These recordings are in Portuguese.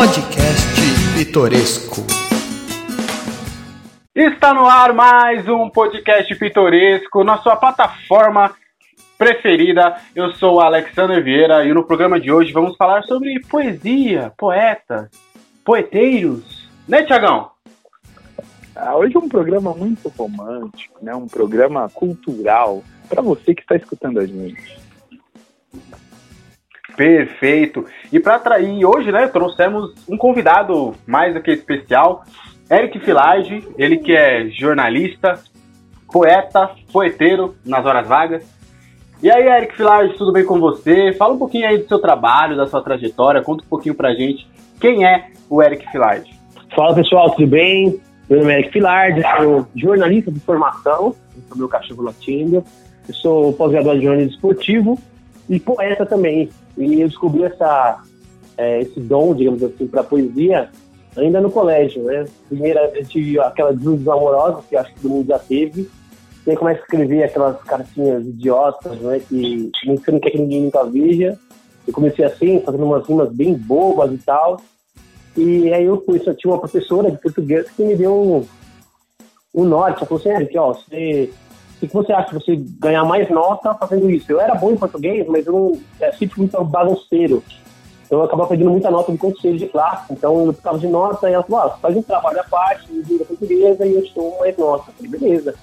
Podcast Pitoresco. Está no ar mais um podcast pitoresco na sua plataforma preferida. Eu sou o Alexander Vieira e no programa de hoje vamos falar sobre poesia, poetas, poeteiros. Né, Tiagão? Ah, hoje é um programa muito romântico, né? um programa cultural para você que está escutando a gente. Perfeito. E para atrair hoje, né, trouxemos um convidado mais do que especial, Eric Filage, ele que é jornalista, poeta, poeteiro nas horas vagas. E aí, Eric Filage, tudo bem com você? Fala um pouquinho aí do seu trabalho, da sua trajetória, conta um pouquinho pra gente quem é o Eric Filage. Fala pessoal, tudo bem? Meu nome é Eric Filardi, sou jornalista de formação, sou meu cachorro latindo, eu sou pós-graduado em jornalismo esportivo e poeta também. E eu descobri essa, é, esse dom, digamos assim, para poesia ainda no colégio, né? Primeiro eu tive aquela desilusão amorosa, que acho que todo mundo já teve. E aí começa a escrever aquelas cartinhas idiotas, né? Que você não quer que ninguém nunca veja. Eu comecei assim, fazendo umas rimas bem bobas e tal. E aí eu fui, só tinha uma professora de português que me deu um, um norte. Ela falou assim, ó, você, o que você acha você ganhar mais nota fazendo isso? Eu era bom em português, mas eu não, é sempre muito bagunceiro. Então eu acabava perdendo muita nota de conselho de classe. Então eu ficava de nota e ela falou, ah, faz um trabalho à parte, me vira portuguesa e eu dou mais nota. Eu falei, beleza.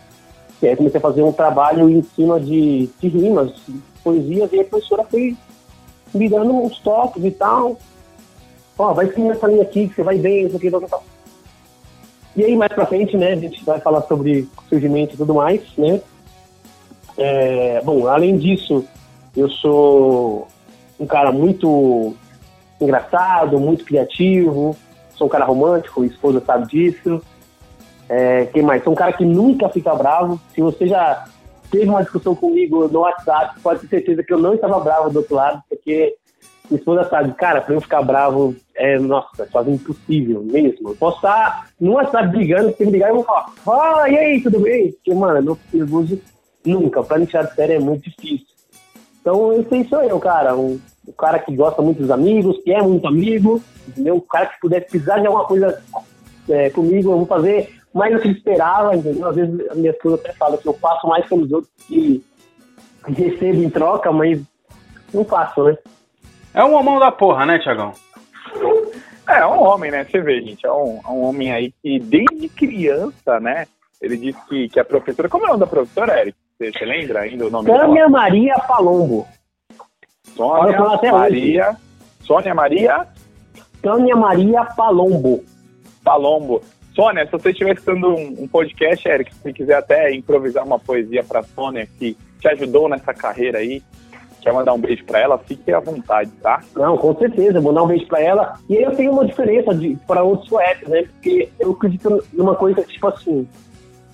E aí comecei a fazer um trabalho em cima de, de rimas, de poesias, e a professora foi me dando uns toques e tal ó, vai seguir essa linha aqui, que você vai bem, isso aqui, tal, tal. E aí, mais pra frente, né, a gente vai falar sobre surgimento e tudo mais, né. É, bom, além disso, eu sou um cara muito engraçado, muito criativo, sou um cara romântico, a esposa sabe disso. É, quem mais? Sou um cara que nunca fica bravo. Se você já teve uma discussão comigo no WhatsApp, pode ter certeza que eu não estava bravo do outro lado, porque minha esposa sabe, cara, pra eu ficar bravo, é, nossa, é quase impossível mesmo. Eu posso estar no WhatsApp brigando, se me ligar, eu vou falar, ah, e aí, tudo bem? Porque, mano, eu não nervoso nunca. Pra me tirar de sério é muito difícil. Então, esse aí sou eu, cara. Um, um cara que gosta muito dos amigos, que é muito amigo, entendeu? Um cara que puder precisar de alguma coisa é, comigo, eu vou fazer mais do que esperava, entendeu? Às vezes a minha esposa até fala que eu faço mais pelos outros que recebo em troca, mas não faço, né? É um homão da porra, né, Tiagão? É, é um homem, né? Você vê, gente, é um, é um homem aí que desde criança, né? Ele disse que, que a professora. Como é o nome da professora, Eric? Você, você lembra ainda o nome Tânia dela? Maria Palombo. Sônia Maria. Hoje. Sônia Maria? Tânia Maria Palombo. Palombo. Sônia, se você estiver escutando um, um, podcast, Eric, se você quiser até improvisar uma poesia para Sônia que te ajudou nessa carreira aí, quer mandar um beijo para ela, fique à vontade, tá? Não, com certeza, vou mandar um beijo para ela. E aí eu tenho uma diferença para outros poetas, né? Porque eu acredito numa coisa tipo assim,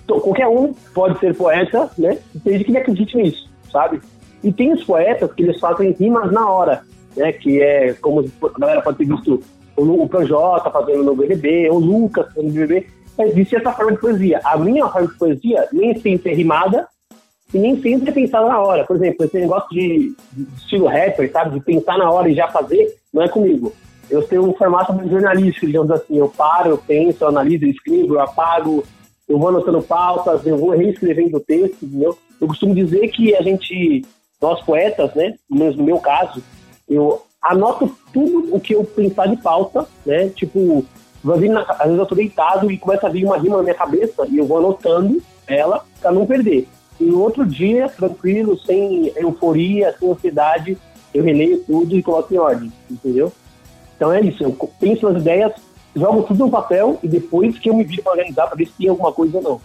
qualquer um pode ser poeta, né? Desde que ele acredite nisso, sabe? E tem os poetas que eles fazem rimas na hora, né? Que é como a galera pode ter visto o, o Projota fazendo no BBB, o Lucas fazendo no BBB. Existe essa forma de poesia. A minha forma de poesia nem sempre é rimada, e nem sempre é pensado na hora. Por exemplo, esse negócio de, de, estilo rapper, sabe? De pensar na hora e já fazer, não é comigo. Eu tenho um formato jornalístico, digamos assim. Eu paro, eu penso, eu analiso, eu escrevo, eu apago, eu vou anotando pautas, eu vou reescrevendo o texto, entendeu? Eu costumo dizer que a gente, nós poetas, né? No meu caso, eu anoto tudo o que eu pensar de pauta, né? Tipo, na, às vezes eu tô deitado e começa a vir uma rima na minha cabeça e eu vou anotando ela para não perder. E no outro dia, tranquilo, sem euforia, sem ansiedade, eu releio tudo e coloco em ordem, entendeu? Então é isso, eu penso nas ideias, jogo tudo no papel e depois que eu me viro para organizar para ver se tem alguma coisa ou não.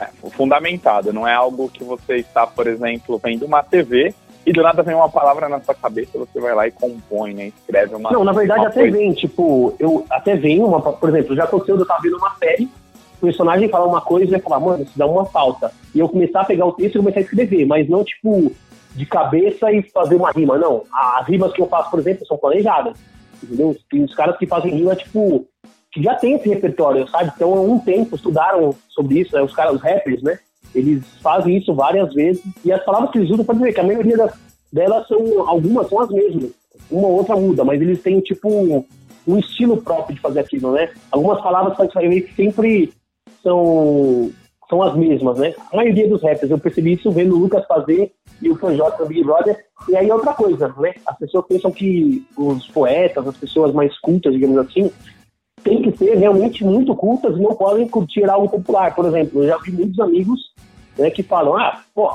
É, fundamentado, não é algo que você está, por exemplo, vendo uma TV e do nada vem uma palavra na sua cabeça, você vai lá e compõe, né? Escreve uma. Não, na verdade até coisa. vem, tipo, eu até vem uma, por exemplo, já aconteceu de eu estar vendo uma série personagem falar uma coisa e falar, mano, isso dá uma falta. E eu começar a pegar o texto e começar a escrever, mas não tipo de cabeça e fazer uma rima, não. As rimas que eu faço, por exemplo, são planejadas. Entendeu? Tem os caras que fazem rima, tipo, que já tem esse repertório, sabe? Então, há um tempo estudaram sobre isso, né? os caras, os rappers, né? Eles fazem isso várias vezes. E as palavras que eles usam, pode ver que a maioria das, delas são, algumas são as mesmas. Uma ou outra muda, mas eles têm, tipo, um estilo próprio de fazer aquilo, né? Algumas palavras que sempre são, são as mesmas, né? A maioria dos rappers, eu percebi isso vendo o Lucas fazer e o Projota no Big Brother. E aí outra coisa, né? As pessoas pensam que os poetas, as pessoas mais cultas, digamos assim, têm que ser realmente muito cultas e não podem curtir algo popular. Por exemplo, eu já vi muitos amigos né, que falam, ah, pô,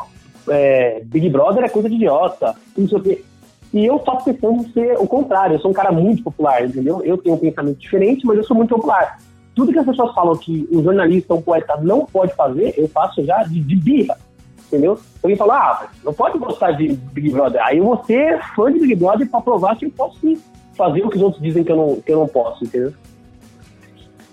é, Big Brother é coisa de idiota, não sei o quê. E eu faço questão de ser o contrário, eu sou um cara muito popular, entendeu? Eu tenho um pensamento diferente, mas eu sou muito popular. Tudo que as pessoas falam que um jornalista, um poeta não pode fazer, eu faço já de, de birra, entendeu? Alguém fala, ah, não pode gostar de Big Brother. Aí eu vou ser fã de Big Brother pra provar que eu posso sim fazer o que os outros dizem que eu não, que eu não posso, entendeu?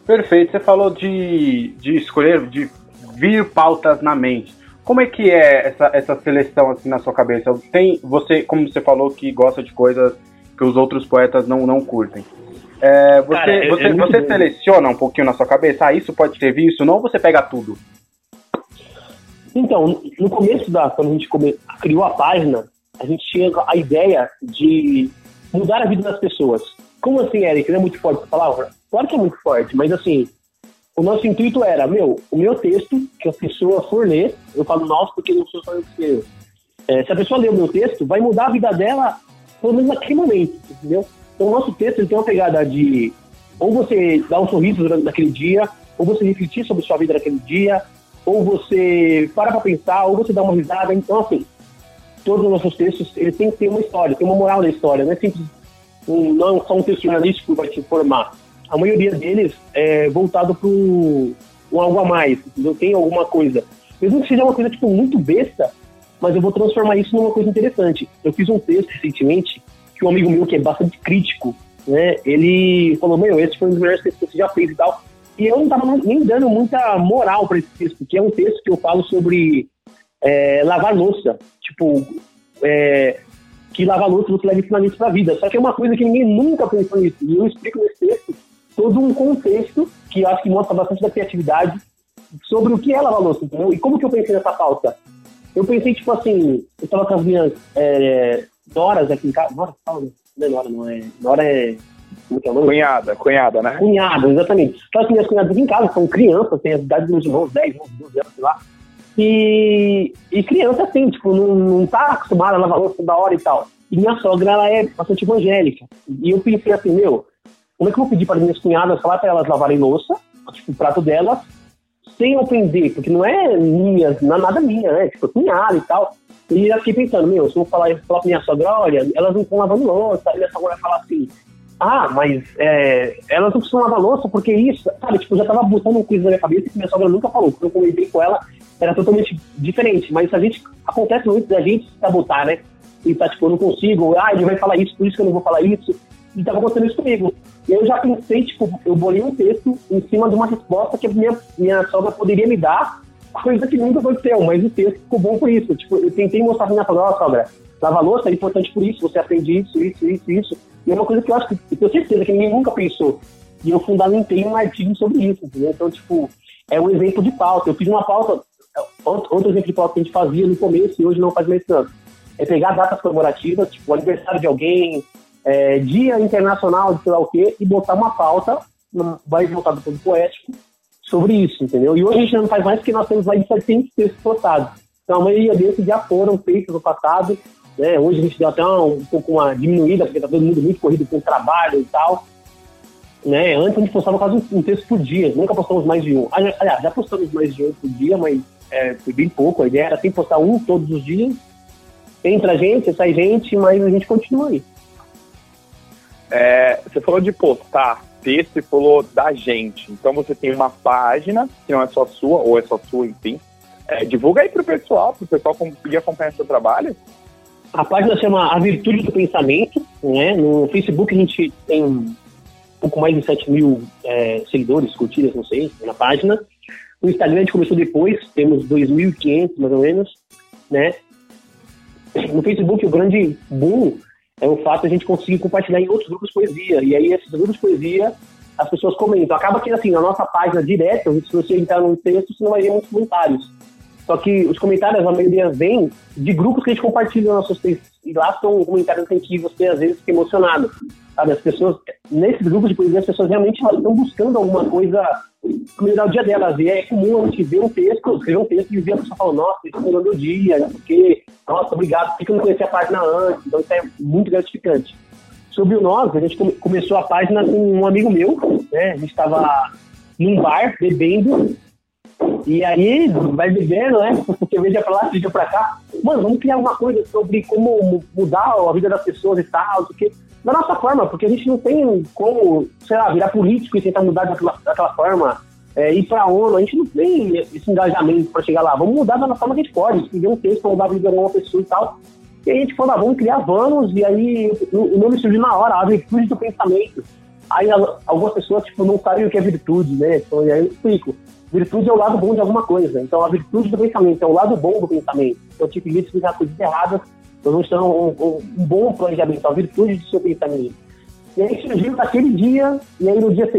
Perfeito. Você falou de, de escolher, de vir pautas na mente. Como é que é essa, essa seleção assim na sua cabeça? Tem você, como você falou, que gosta de coisas que os outros poetas não, não curtem. É, você Cara, você, é você seleciona um pouquinho na sua cabeça, ah, isso pode ter visto, não você pega tudo? Então, no começo da, quando a gente come, criou a página, a gente tinha a ideia de mudar a vida das pessoas. Como assim, Eric? Não é muito forte essa palavra? Claro que é muito forte, mas assim, o nosso intuito era, meu, o meu texto, que a pessoa for ler, eu falo nosso porque não sou só eu que escrevo. É, se a pessoa ler o meu texto, vai mudar a vida dela, pelo menos naquele momento, entendeu? Então o nosso texto ele tem uma pegada de ou você dar um sorriso naquele dia, ou você refletir sobre sua vida naquele dia, ou você para pra pensar, ou você dá uma risada. Então, assim, todos os nossos textos, eles têm que ter uma história, tem uma moral da história, não é simples, um, não é só um texto jornalístico que vai te informar a maioria deles é voltado para um, algo a mais, entendeu? Tem alguma coisa. Mesmo que seja uma coisa tipo muito besta, mas eu vou transformar isso numa coisa interessante. Eu fiz um texto recentemente que um amigo meu que é bastante crítico, né? Ele falou: "Meu, esse foi um dos melhores textos que você já fez e tal". E eu não tava nem dando muita moral para esse texto, porque é um texto que eu falo sobre é, lavar louça, tipo, é, que lavar louça você leva ensinamentos para a vida. Só que é uma coisa que ninguém nunca pensou nisso. E eu explico nesse texto todo um contexto que eu acho que mostra bastante da criatividade sobre o que é lavar louça, entendeu? E como que eu pensei nessa pauta? Eu pensei, tipo assim, eu estava com as minhas é, noras aqui em casa. Nora, fala, não é Nora, não é. Nora é. Como que é o nome? Cunhada, cunhada, né? Cunhada, exatamente. Então, as minhas cunhadas aqui em casa são crianças, têm a idade dos meus irmãos, 10, 11, 12 anos, sei lá. E, e criança, assim, tipo, não, não tá acostumada a lavar louça da hora e tal. E minha sogra, ela é bastante evangélica. E eu pensei assim, meu, como é que eu vou pedir para minhas cunhadas falar para elas lavarem louça, tipo, o prato delas, sem ofender, porque não é minha, não é nada minha, né? Tipo, cunhada e tal. E eu fiquei pensando, meu, se eu falar, falar pra minha sogra, olha, elas não estão lavando louça, e minha sogra vai falar assim, ah, mas é, elas não precisam lavar louça porque isso, sabe, tipo, eu já tava botando uma coisa na minha cabeça que minha sogra nunca falou. Quando eu comentei com ela, era totalmente diferente. Mas a gente, acontece muito da gente sabotar, né? E tá, tipo, eu não consigo, ah, ele vai falar isso, por isso que eu não vou falar isso. E tava acontecendo isso comigo. Eu já pensei, tipo, eu bolei um texto em cima de uma resposta que minha, minha sogra poderia me dar, coisa que nunca aconteceu, mas o texto ficou bom por isso. Tipo, eu tentei mostrar pra minha sogra, ó, sogra, lavar louça é importante por isso, você aprende isso, isso, isso, isso. E é uma coisa que eu acho que, eu tenho certeza que ninguém nunca pensou. E eu fundamentei um artigo sobre isso, entendeu? Então, tipo, é um exemplo de pauta. Eu fiz uma pauta, outro exemplo de pauta que a gente fazia no começo e hoje não faz mais tanto. É pegar datas comemorativas, tipo, aniversário de alguém, é, Dia Internacional de sei lá o quê, e botar uma pauta, mais voltada para o poético, sobre isso, entendeu? E hoje a gente não faz mais porque nós temos mais de 700 textos postados. Então a maioria desses já foram feitos no passado, né? Hoje a gente deu até uma, um pouco uma diminuída, porque está todo mundo muito corrido com o trabalho e tal. Né? Antes a gente postava quase um, um texto por dia, nunca postamos mais de um. Aliás, já postamos mais de um por dia, mas é, foi bem pouco. A ideia era sempre postar um todos os dias. Entra gente, sai gente, mas a gente continua aí. É, você falou de postar texto e falou da gente. Então você tem uma página, que não é só sua, ou é só sua, enfim. É, divulga aí pro pessoal, pro pessoal conseguir acompanhar seu trabalho. A página chama A Virtude do Pensamento, né? No Facebook a gente tem um pouco mais de 7 mil é, seguidores, curtidas, não sei, na página. No Instagram a gente começou depois, temos 2.500 mais ou menos, né? No Facebook o grande boom é o fato de a gente conseguir compartilhar em outros grupos de poesia. E aí, esses grupos de poesia, as pessoas comentam. Acaba que, assim, na nossa página direta, se você entrar num texto, você não vai ver muitos comentários. Só que os comentários, a maioria vem de grupos que a gente compartilha nossos textos. E lá são comentários em que você, às vezes, fica emocionado. Sabe, as pessoas, nesses grupos de poesia, as pessoas realmente estão buscando alguma coisa para melhorar o dia delas. E é comum a gente ver um texto, escrever um texto e ver a pessoa falando, nossa, isso melhorou meu dia, porque, nossa, obrigado, porque eu não conhecia a página antes. Então isso é muito gratificante. Sobre o nós, a gente come, começou a página com um amigo meu, né? A gente estava num bar bebendo e aí, vai vivendo, né? Porque veja pra lá, veja pra cá. Mano, vamos criar alguma coisa sobre como mudar a vida das pessoas e tal, porque da nossa forma, porque a gente não tem como, sei lá, virar político e tentar mudar daquela, daquela forma, é, ir pra ONU, a gente não tem esse engajamento pra chegar lá. Vamos mudar da forma que a gente pode, escrever um texto pra mudar a vida de alguma pessoa e tal. E aí a gente falou, ah, vamos criar vamos, e aí o nome surgiu na hora, a virtude do pensamento. Aí algumas pessoas, tipo, não sabem o que é virtude, né? Então, aí eu explico. Virtude é o lado bom de alguma coisa. Então, a virtude do pensamento é o lado bom do pensamento. Então, tipo, isso fica coisas erradas, ter um, um, um, bom planejamento, a virtude do seu pensamento. E aí surgiu daquele dia, e aí no, dia,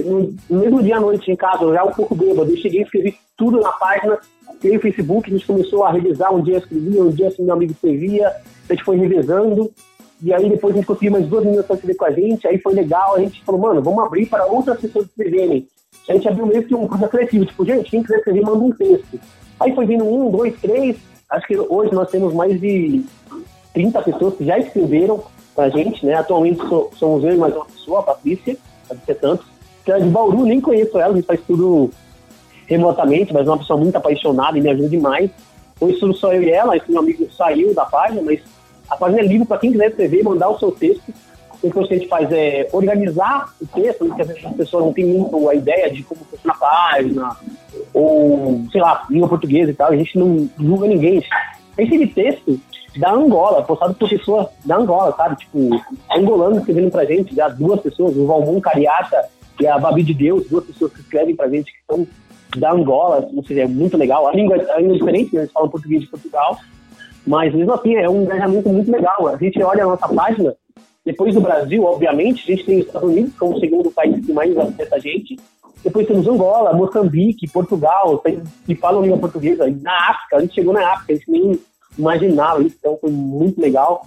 no, mesmo dia à noite em casa, eu já um pouco bêbado, eu cheguei e escrevi tudo na página, criei o Facebook, a gente começou a revisar, um dia eu escrevia, um dia assim meu amigo escrevia, a gente foi revezando, e aí depois a gente conseguiu mais duas meninas para escrever com a gente, aí foi legal, a gente falou, mano, vamos abrir para outras pessoas escreverem a gente abriu meio que um processo coletivo, tipo, gente, quem quiser escrever, manda um texto. Aí foi vindo um, dois, três, acho que hoje nós temos mais de 30 pessoas que já escreveram pra gente, né? Atualmente somos eu e mais uma pessoa, a Patrícia, Patrícia Santos, que é de Bauru, nem conheço ela, a gente faz tudo remotamente, mas é uma pessoa muito apaixonada e me ajuda demais. Hoje somos só eu e ela, esse meu amigo saiu da página, mas a página é livre para quem quiser escrever, mandar o seu texto o que a gente faz é organizar o texto, porque às vezes as pessoas não têm muito a ideia de como funciona a página, ou, sei lá, língua portuguesa e tal, a gente não julga ninguém. Esse texto da Angola, postado por pessoas da Angola, sabe? Tipo, angolano escrevendo pra gente, já duas pessoas, o Valmon Cariata e a Babi de Deus, duas pessoas que escrevem pra gente que são da Angola, ou seja, é muito legal. A língua, a língua é diferente, né? eles falam português de Portugal, mas mesmo assim é um engajamento muito legal. A gente olha a nossa página, depois do Brasil, obviamente, a gente tem os Estados Unidos como o segundo país que mais acessa a gente. Depois temos Angola, Moçambique, Portugal, que falam língua portuguesa. Na África, a gente chegou na África, a gente nem imaginava isso, então foi muito legal.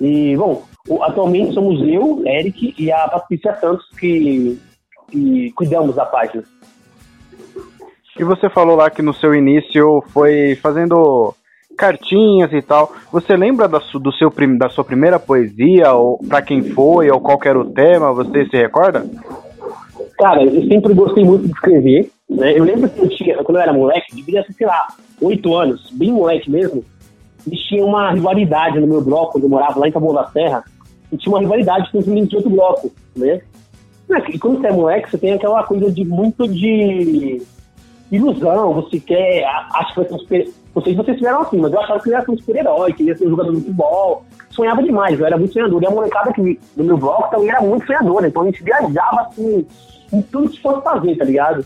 E, bom, atualmente somos eu, Eric e a Patrícia Santos que, que cuidamos da página. E você falou lá que no seu início foi fazendo cartinhas e tal. Você lembra da, do seu, da sua primeira poesia, ou para quem foi, ou qual era o tema? Você se recorda? Cara, eu sempre gostei muito de escrever. Né? Eu lembro que eu tinha, quando eu era moleque, devia ser, sei lá, oito anos, bem moleque mesmo, e tinha uma rivalidade no meu bloco, quando eu morava lá em Taboão da Serra, e tinha uma rivalidade com os meninos de outro bloco, né? E quando você é moleque, você tem aquela coisa de muito de ilusão, você quer, acha que vai ser. Não sei se vocês tiveram assim, mas eu achava que eu ia ser um super-herói, que ia ser um jogador de futebol. Sonhava demais, eu era muito sonhador. E a molecada que, do meu bloco também era muito sonhadora, então a gente viajava assim, em tudo que fosse fazer, tá ligado?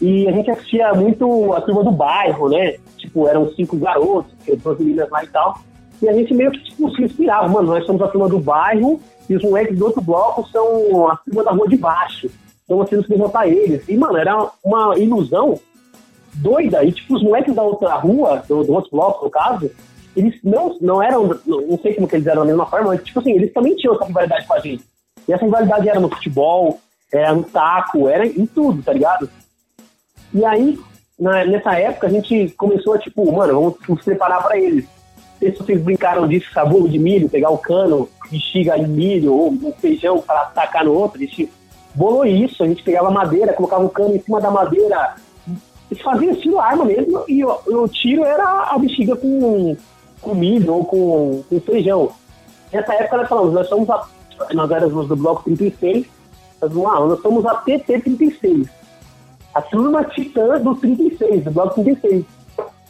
E a gente assistia muito a turma do bairro, né? Tipo, eram cinco garotos, duas meninas lá e tal. E a gente meio que tipo, se inspirava, mano, nós somos a turma do bairro e os moleques do outro bloco são a turma da rua de baixo. Então nós temos que derrotar eles. E, mano, era uma ilusão doida. E, tipo, os moleques da outra rua, do, do outro bloco, no caso, eles não, não eram, não sei como que eles eram da mesma forma, mas, tipo assim, eles também tinham essa rivalidade com a gente. E essa rivalidade era no futebol, era no taco, era em tudo, tá ligado? E aí, na, nessa época, a gente começou a, tipo, mano, vamos nos preparar para eles. Se vocês brincaram disso, sabugo de milho, pegar o cano, bexiga de milho ou um feijão para tacar no outro, a gente bolou isso, a gente pegava madeira, colocava o cano em cima da madeira, eles faziam estilo arma mesmo e o, o tiro era a bexiga com, com milho ou com, com feijão. Nessa época nós nós somos a, nós éramos do bloco 36, nós, nós somos a TT36. A turma titã do 36, do bloco 36.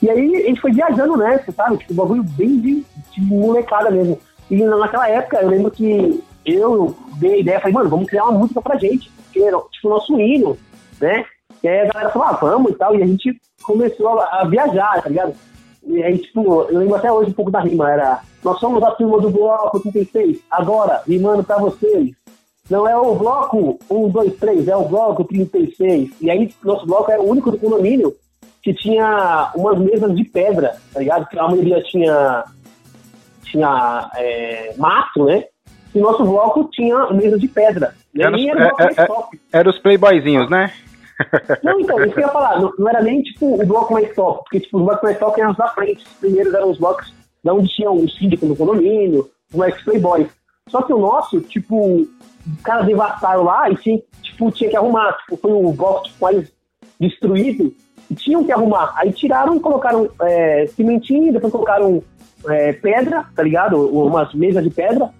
E aí a gente foi viajando nessa, sabe? Tipo, bagulho bem de, de molecada mesmo. E naquela época eu lembro que eu dei a ideia, falei, mano, vamos criar uma música pra gente. Porque era tipo o nosso hino, né? E aí a galera falou, ah, vamos e tal, e a gente começou a, a viajar, tá ligado? E aí, tipo, eu lembro até hoje um pouco da rima, era nós somos a turma do bloco 36, agora, rimando pra vocês. Não é o bloco 1, 2, 3, é o bloco 36. E aí, nosso bloco era o único do condomínio que tinha umas mesas de pedra, tá ligado? Que a maioria tinha, tinha é, mato, né? E nosso bloco tinha mesa de pedra. Era, os, é, bloco mais é, top. era os playboyzinhos, né? Não, então, isso que eu ia falar, não, não era nem tipo o bloco mais top, porque tipo, os blocos mais top eram os da frente. Os primeiros eram os blocos da onde tinha o síndico no condomínio, os ex-playboys. Só que o nosso, tipo, os caras devastaram lá e tinha, tipo, tinha que arrumar. Tipo, foi o bloco tipo, mais destruído e tinham que arrumar. Aí tiraram colocaram é, cimentinho, depois colocaram é, pedra, tá ligado? Umas mesas de pedra.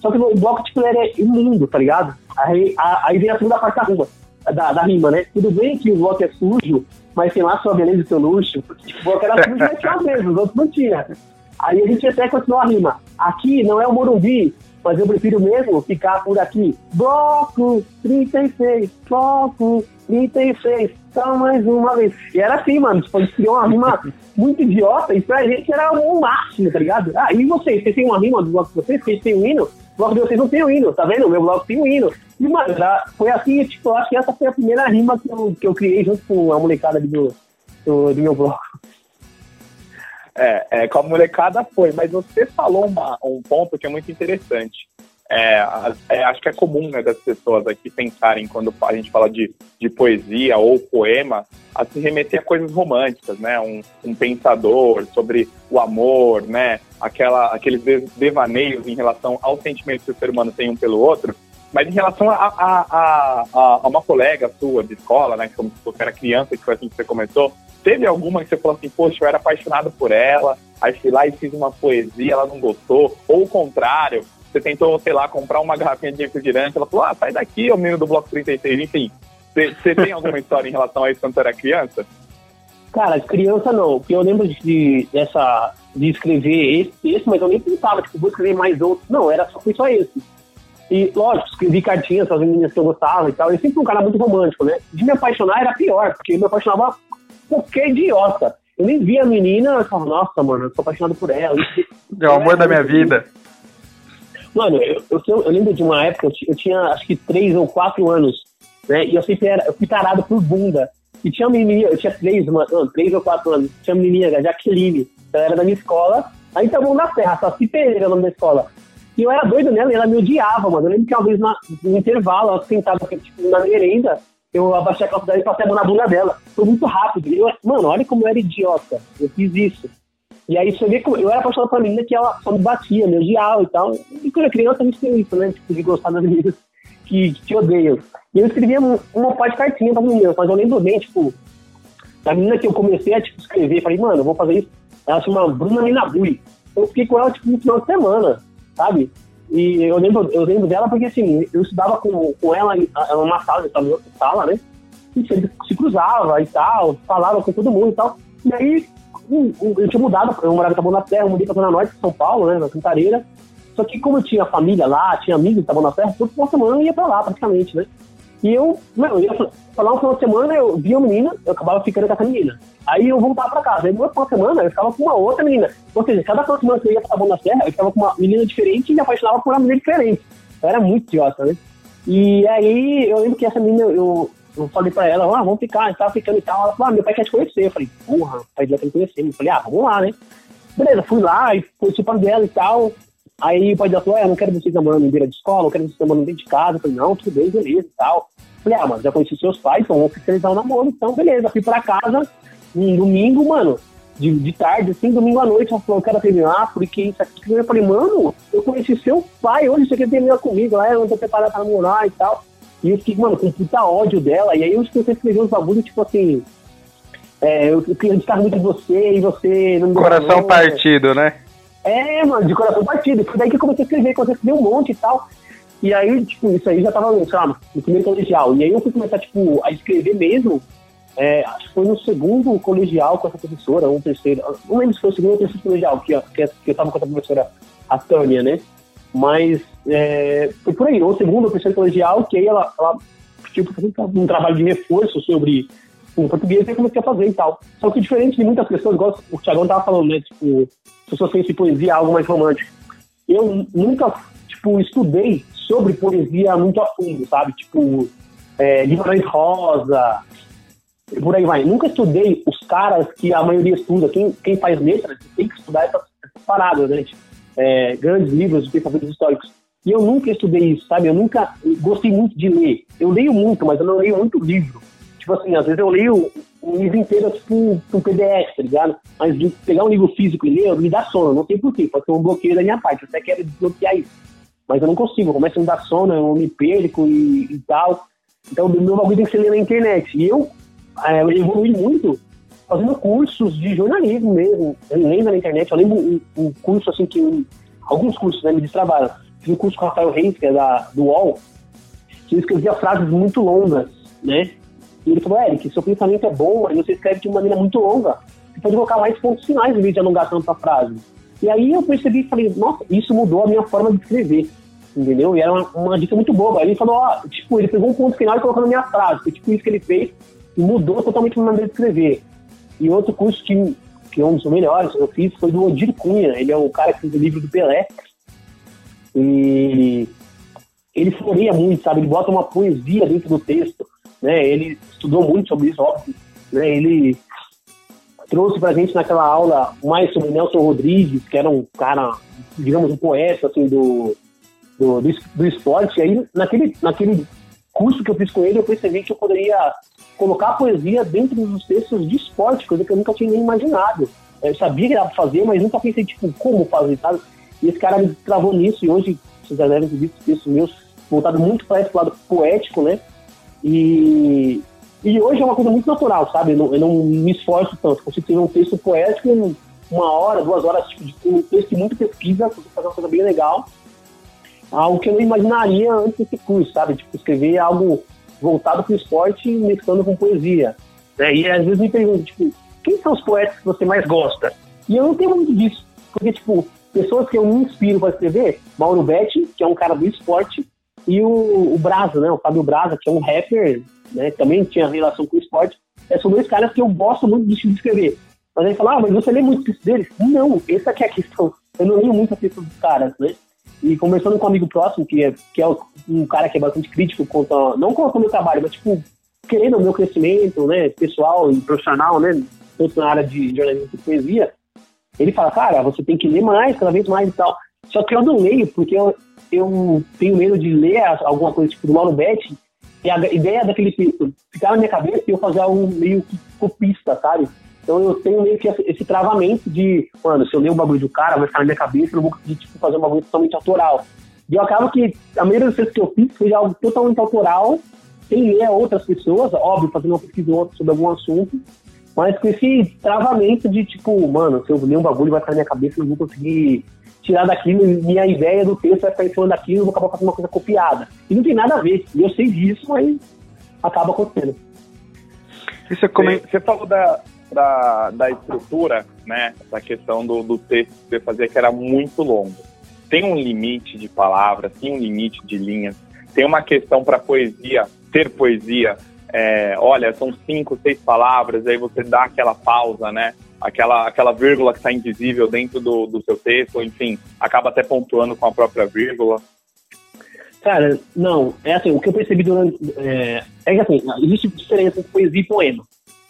Só que o bloco, tipo, era imundo, tá ligado? Aí, a, aí vem a segunda parte da rua, da, da rima, né? Tudo bem que o bloco é sujo, mas tem lá sua beleza e seu luxo. O bloco era sujo, mas tinha mesas, os outros não tinha. Aí a gente até continuou a rima. Aqui não é o Morumbi, mas eu prefiro mesmo ficar por aqui. Bloco 36, bloco 36, só mais uma vez. E era assim, mano, tipo, a gente criou uma rima muito idiota e pra gente era o máximo, tá ligado? Ah, e vocês? Vocês têm uma rima do bloco de vocês? Vocês têm um hino? O bloco de vocês não tem um hino, tá vendo? O meu bloco tem um hino. E, mano, foi assim, tipo, eu acho que essa foi a primeira rima que eu, que eu criei junto com a molecada do, do, do meu bloco. É, é, com a molecada foi, mas você falou uma, um ponto que é muito interessante. É, é, acho que é comum né, das pessoas aqui pensarem, quando a gente fala de, de poesia ou poema, a se remeter a coisas românticas, né? Um, um pensador sobre o amor, né? Aquela, aqueles devaneios em relação aos sentimentos que o ser humano tem um pelo outro. Mas em relação a, a, a, a uma colega sua de escola, né? Como você era criança, que foi assim que você começou, teve alguma que você falou assim, poxa, eu era apaixonado por ela, aí fui lá e fiz uma poesia, ela não gostou, ou o contrário, você tentou, sei lá, comprar uma garrafinha de refrigerante, ela falou, ah, sai daqui, o menino do Bloco 36, enfim. Você tem alguma história em relação a isso quando você era criança? Cara, criança não, porque eu lembro de, dessa, de escrever esse, esse, mas eu nem pensava, tipo, vou escrever mais outros. Não, era só, foi só esse. E, lógico, escrevi cartinhas para as meninas que eu gostava e tal. Eu sempre fui um cara muito romântico, né? De me apaixonar era pior, porque eu me apaixonava qualquer idiota. Eu nem via a menina e falava, nossa, mano, eu tô apaixonado por ela. É o amor da minha vida. Mano, eu, eu, eu, lembro de uma época, eu, tinha acho que três ou quatro anos, né? E eu sempre era, eu fui tarado por bunda. E tinha uma menina, eu tinha três, uma, não, três ou quatro anos, tinha uma menina, a Jaqueline, ela era da minha escola, aí tava na terra, Saci Pereira, o nome da escola. E eu era doido nela e ela me odiava, mano. Eu lembro que uma vez na, no intervalo, ela sentava tipo, na merenda, eu abaixei a calça dela e passei a mão na bunda dela. Foi muito rápido. Eu, mano, olha como eu era idiota. Eu fiz isso. E aí você vê que eu era apaixonado uma menina que ela só me batia, me odiava e tal. E quando eu criança a gente tem isso, né? Tipo, de gostar das meninas que, que te odeiam. E eu escrevia uma parte de cartinha pra menina, mas eu lembro bem, tipo, da menina que eu comecei a tipo, escrever, falei, mano, eu vou fazer isso. Ela chama Bruna Minabui. Eu fiquei com ela, tipo, no final de semana, sabe? E eu lembro, eu lembro dela porque, assim, eu estudava com, com ela numa sala, estava em outra sala, né? E sempre se cruzava e tal, falava com todo mundo e tal. E aí, eu tinha mudado, eu morava em eu mudei pra Zona Norte de São Paulo, né, na Cantareira. Só que como eu tinha família lá, tinha amigos em Terra, toda uma semana eu ia pra lá, praticamente, né? E eu, meu, eu ia falar um final de semana, eu via uma menina, eu acabava ficando com essa menina. Aí eu voltava pra casa. Aí, uma semana, eu ficava com uma outra menina. Ou seja, cada final de semana que eu ia pra Serra, eu ficava com uma menina diferente e me apaixonava por uma menina diferente. Eu era muito idiota, né? E aí, eu lembro que essa menina, eu, eu falei pra ela, ah, vamos ficar, a gente tava ficando e tal. Ela falou, ah, meu pai quer te conhecer. Eu falei, porra, o pai dela quer me conhecer. Eu falei, ah, vamos lá, né? Beleza, fui lá e conheci o pai dela e tal. Aí o pai dela falou, é, eu não quero vocês namorando em beira de escola, eu quero vocês namorando dentro de casa. Eu falei, não, tudo bem, beleza e tal. Eu falei, ah, mas já conheci seus pais, então vamos oficializar o namoro, então beleza. Fui pra casa, um domingo, mano, de, de tarde, assim, domingo à noite, ela falou, eu quero terminar, porque isso aqui. Eu falei, mano, eu conheci seu pai hoje, você quer terminar comigo, lá eu não tô preparado pra namorar e tal. E eu fiquei, mano, com puta ódio dela. E aí eu comecei a escrever uns bagulhos, tipo assim. É, eu queria acreditar muito em você e você não me Coração não, partido, né? É, mano, de coração partido. Foi daí que eu comecei a escrever, comecei a escrever um monte e tal. E aí, tipo, isso aí já tava, sei lá, no primeiro colegial. E aí eu fui começar, tipo, a escrever mesmo é, acho que foi no segundo colegial com essa professora, ou um terceiro, não lembro se foi o segundo ou terceiro colegial, que, que, que eu tava com essa professora, a Tânia, né? Mas é, foi por aí, ou ou terceiro colegial, que aí ela, ela tipo, um trabalho de reforço sobre o português e comecei a fazer e tal. Só que diferente de muitas pessoas, igual o Thiagão tava falando, né? Tipo, pessoas pensam em poesia algo mais romântico. Eu nunca, tipo, estudei sobre poesia muito a fundo, sabe? Tipo, é, Guimarães Rosa, por aí vai. Nunca estudei os caras que a maioria estuda. Quem, quem faz letra tem que estudar essas, essas paradas, né? Tipo, é, grandes livros pensamentos históricos. E eu nunca estudei isso, sabe? Eu nunca gostei muito de ler. Eu leio muito, mas eu não leio muito livro. Tipo assim, às vezes eu leio um livro inteiro, tipo, um PDF, tá ligado? Mas pegar um livro físico e ler, me dá sono. Não sei porquê, pode ser um bloqueio da minha parte. Eu até quero desbloquear isso. Mas eu não consigo, começa a me dar sono, eu me perco e, e tal. Então, o meu bagulho tem que ser ler na internet. E eu é, evolui muito fazendo cursos de jornalismo mesmo, lendo na internet. Eu lembro um, um curso assim que. alguns cursos, né, me destravaram. Fiz um curso com o Rafael Reis, que é da, do UOL, que ele escrevia frases muito longas, né? E ele falou, Eric, seu pensamento é bom, mas você escreve de uma maneira muito longa. Você pode colocar mais pontos finais em vez de alongar tanto a frase. E aí eu percebi e falei, nossa, isso mudou a minha forma de escrever. Entendeu? E era uma, uma dica muito boa. Aí ele falou, ó, tipo, ele pegou um ponto final e colocou na minha frase. Foi tipo isso que ele fez e mudou totalmente a minha maneira de escrever. E outro curso que, que é um dos melhores que eu fiz foi do Odir Cunha. Ele é o cara que fez o livro do Pelé. E ele floreia muito, sabe? Ele bota uma poesia dentro do texto, né? Ele estudou muito sobre isso, óbvio. Né? Ele trouxe pra gente naquela aula mais sobre Nelson Rodrigues, que era um cara, digamos, um poeta, assim, do, do, do, do esporte. E aí, naquele, naquele curso que eu fiz com ele, eu percebi que eu poderia colocar poesia dentro dos textos de esporte, coisa que eu nunca tinha nem imaginado. Eu sabia que dava pra fazer, mas nunca pensei, tipo, como fazer, sabe? E esse cara me travou nisso, e hoje, vocês já devem ter visto textos meus voltado muito para esse lado poético, né? E, e hoje é uma coisa muito natural, sabe? Eu não, eu não me esforço tanto. Consigo ter um texto poético em uma hora, duas horas, tipo, de um texto de muita pesquisa, fazer uma coisa bem legal. Algo que eu não imaginaria antes desse curso, sabe? Tipo, escrever algo voltado para o esporte mesclando com poesia. Né? E às vezes me perguntam, tipo, quem são os poetas que você mais gosta? E eu não tenho muito disso, porque, tipo, pessoas que eu me inspiro para escrever, Mauro Betti, que é um cara do esporte, e o, o Brasa, né? O Fábio Brasa, que é um rapper, né? Também tinha relação com o esporte. É, são dois caras que eu gosto muito do estilo de escrever. Mas aí fala, ah, mas você lê muito texto deles? Não, essa aqui é a questão. Eu não leio muito a texto dos caras, né? E conversando com um amigo próximo, que é, que é um cara que é bastante crítico quanto não quanto ao meu trabalho, mas tipo, querendo o meu crescimento, né, pessoal e profissional, né, tanto na área de jornalismo e poesia, ele fala, cara, você tem que ler mais, cada vez mais e tal. Só que eu não leio, porque eu, eu tenho medo de ler alguma coisa tipo do Mauro Betti, e a ideia daquele texto ficar na minha cabeça e eu fazer algo meio copista, sabe? Então eu tenho meio que esse travamento de, mano, se eu ler um bagulho do cara, vai ficar na minha cabeça, eu não vou conseguir tipo, fazer um bagulho totalmente autoral. E eu acabo que a maioria das vezes que eu fiz foi algo totalmente autoral, sem ler outras pessoas, óbvio, fazendo uma pesquisa outra sobre algum assunto, mas com esse travamento de tipo, mano, se eu ler um bagulho vai ficar na minha cabeça, eu não vou conseguir tirar daquilo, minha ideia do texto vai ficar em cima daquilo, eu vou acabar fazendo uma coisa copiada. E não tem nada a ver. E eu sei disso, mas acaba acontecendo. Você, come... você falou da, da, da estrutura, né? Da questão do, do texto que você fazia, que era muito longo. Tem um limite de palavras, tem um limite de linhas, tem uma questão para poesia, ter poesia. É, olha, são cinco, seis palavras, aí você dá aquela pausa, né? aquela, aquela vírgula que está invisível dentro do, do seu texto, enfim, acaba até pontuando com a própria vírgula? Cara, não, é assim, o que eu percebi durante. É, é que assim, existe diferença entre poesia e poema.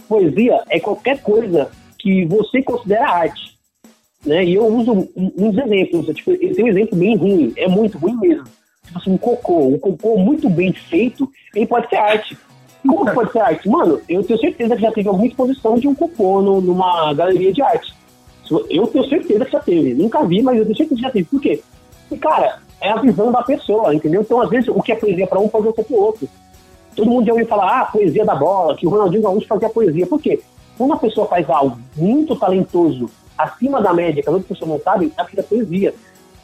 Poesia é qualquer coisa que você considera arte. Né? E eu uso uns exemplos. Tipo, eu tenho um exemplo bem ruim, é muito ruim mesmo. Tipo assim, um cocô. Um cocô muito bem feito, ele pode ser arte. Como pode ser arte? Mano, eu tenho certeza que já teve alguma exposição de um cocô no, numa galeria de arte. Eu tenho certeza que já teve. Nunca vi, mas eu tenho certeza que já teve. Por quê? Porque, cara, é a visão da pessoa, entendeu? Então, às vezes, o que é poesia para um pode ser para o outro. Todo mundo já ouviu falar, ah, poesia da bola, que o Ronaldinho Gaúcho fazia poesia. Por quê? Quando uma pessoa faz algo muito talentoso, acima da média, que as outras pessoas não sabem, é a poesia.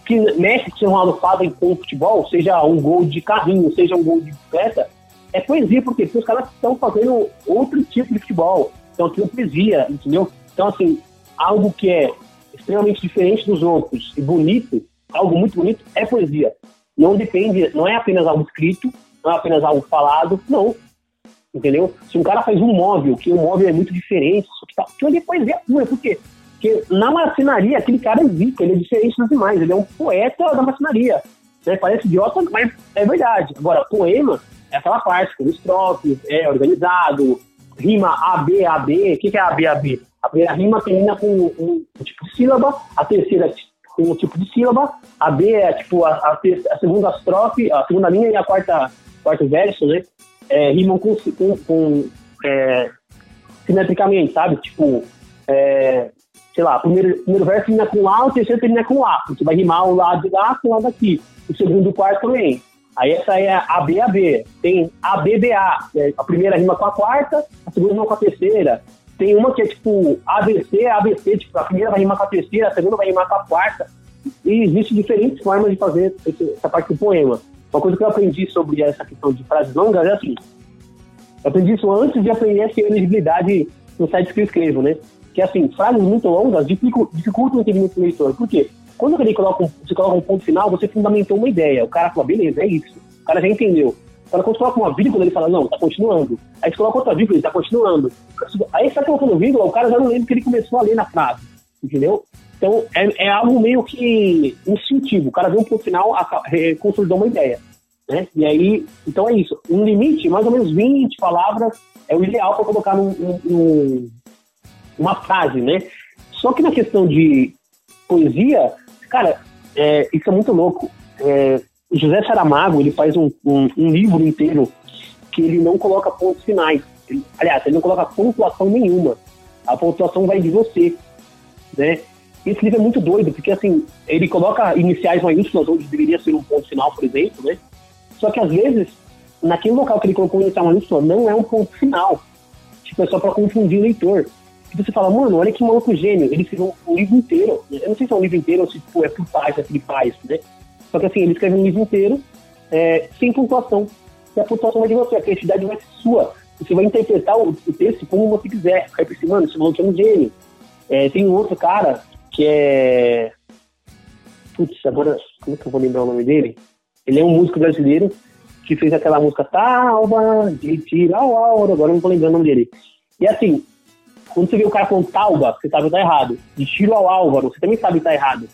Que Messi, que o Ronaldo faz em futebol, seja um gol de carrinho, seja um gol de bicicleta, é poesia, por quê? Porque os caras estão fazendo outro tipo de futebol, estão aqui poesia, entendeu? Então, assim, algo que é extremamente diferente dos outros e bonito, algo muito bonito, é poesia. Não depende, não é apenas algo escrito, não é apenas algo falado, não. Entendeu? Se um cara faz um móvel, que o um móvel é muito diferente, que tá, aquilo ali é poesia pura, por quê? Porque na marcenaria, aquele cara existe, ele é diferente dos demais, ele é um poeta da marcenaria. Né? Parece idiota, mas é verdade. Agora, poema é aquela parte, com estrofes, é organizado, rima AB, AB. O que, que é AB, AB? A primeira rima termina com um tipo de sílaba, a terceira com um tipo de sílaba, a B é tipo a, a, a segunda estrofe, a segunda linha e a quarta, quarto verso, né? É, rimam com, com, com é, simetricamente, sabe? Tipo, é, sei lá, o primeiro, primeiro verso termina com A, o terceiro termina com A, porque vai rimar o lado de lá com o lado daqui. O segundo e o quarto também. Aí essa é a B a B. Tem A B B A. A primeira rima com a quarta, a segunda rima com a terceira. Tem uma que é tipo ABC, ABC, tipo, a primeira vai rimar com a terceira, a segunda vai rimar com a quarta. E existem diferentes formas de fazer essa parte do poema. Uma coisa que eu aprendi sobre essa questão de frases longas é assim. Eu aprendi isso antes de aprender essa elegibilidade no site que eu escrevo, né? Que é assim, frases muito longas dificultam o entendimento do leitor. Por quê? Quando ele coloca você coloca um ponto final, você fundamentou uma ideia. O cara fala, beleza, é isso. O cara já entendeu. Agora, quando coloca uma vírgula, ele fala, não, tá continuando. Aí você coloca outra vírgula, ele tá continuando. Aí você tá colocando vírgula, o cara já não lembra que ele começou a ler na frase. Entendeu? Então, é, é algo meio que instintivo. O cara vê um ponto final, consolidou uma ideia. Né? E aí, então é isso. Um limite, mais ou menos 20 palavras, é o ideal para colocar num, num, uma frase, né? Só que na questão de poesia, Cara, é, isso é muito louco. É, José Saramago, ele faz um, um, um, livro inteiro que ele não coloca pontos finais. Ele, aliás, ele não coloca pontuação nenhuma. A pontuação vai de você, né? Esse livro é muito doido, porque assim, ele coloca iniciais maiúsculas onde deveria ser um ponto final, por exemplo, né? Só que às vezes, naquele local que ele colocou inicial maiúscula, não é um ponto final. Tipo, é só para confundir o leitor que você fala, mano, olha que maluco gênio, ele escreveu um livro inteiro. Eu não sei se é um livro inteiro ou se tipo, é por página, se ele faz, né? Só que assim, ele escreve um livro inteiro é, sem pontuação. E a pontuação vai de você, a criatividade vai ser sua. Você vai interpretar o, o texto como você quiser. Aí você, mano, esse maluco é um gênio. É, tem um outro cara que é. Putz, agora, como é que eu vou lembrar o nome dele? Ele é um músico brasileiro que fez aquela música Talba de Tira ao Auro, agora não vou lembrar o nome dele. E assim, quando você vê o cara com Tauba, você sabe que tá errado. De tiro ao Álvaro, você também sabe que tá errado.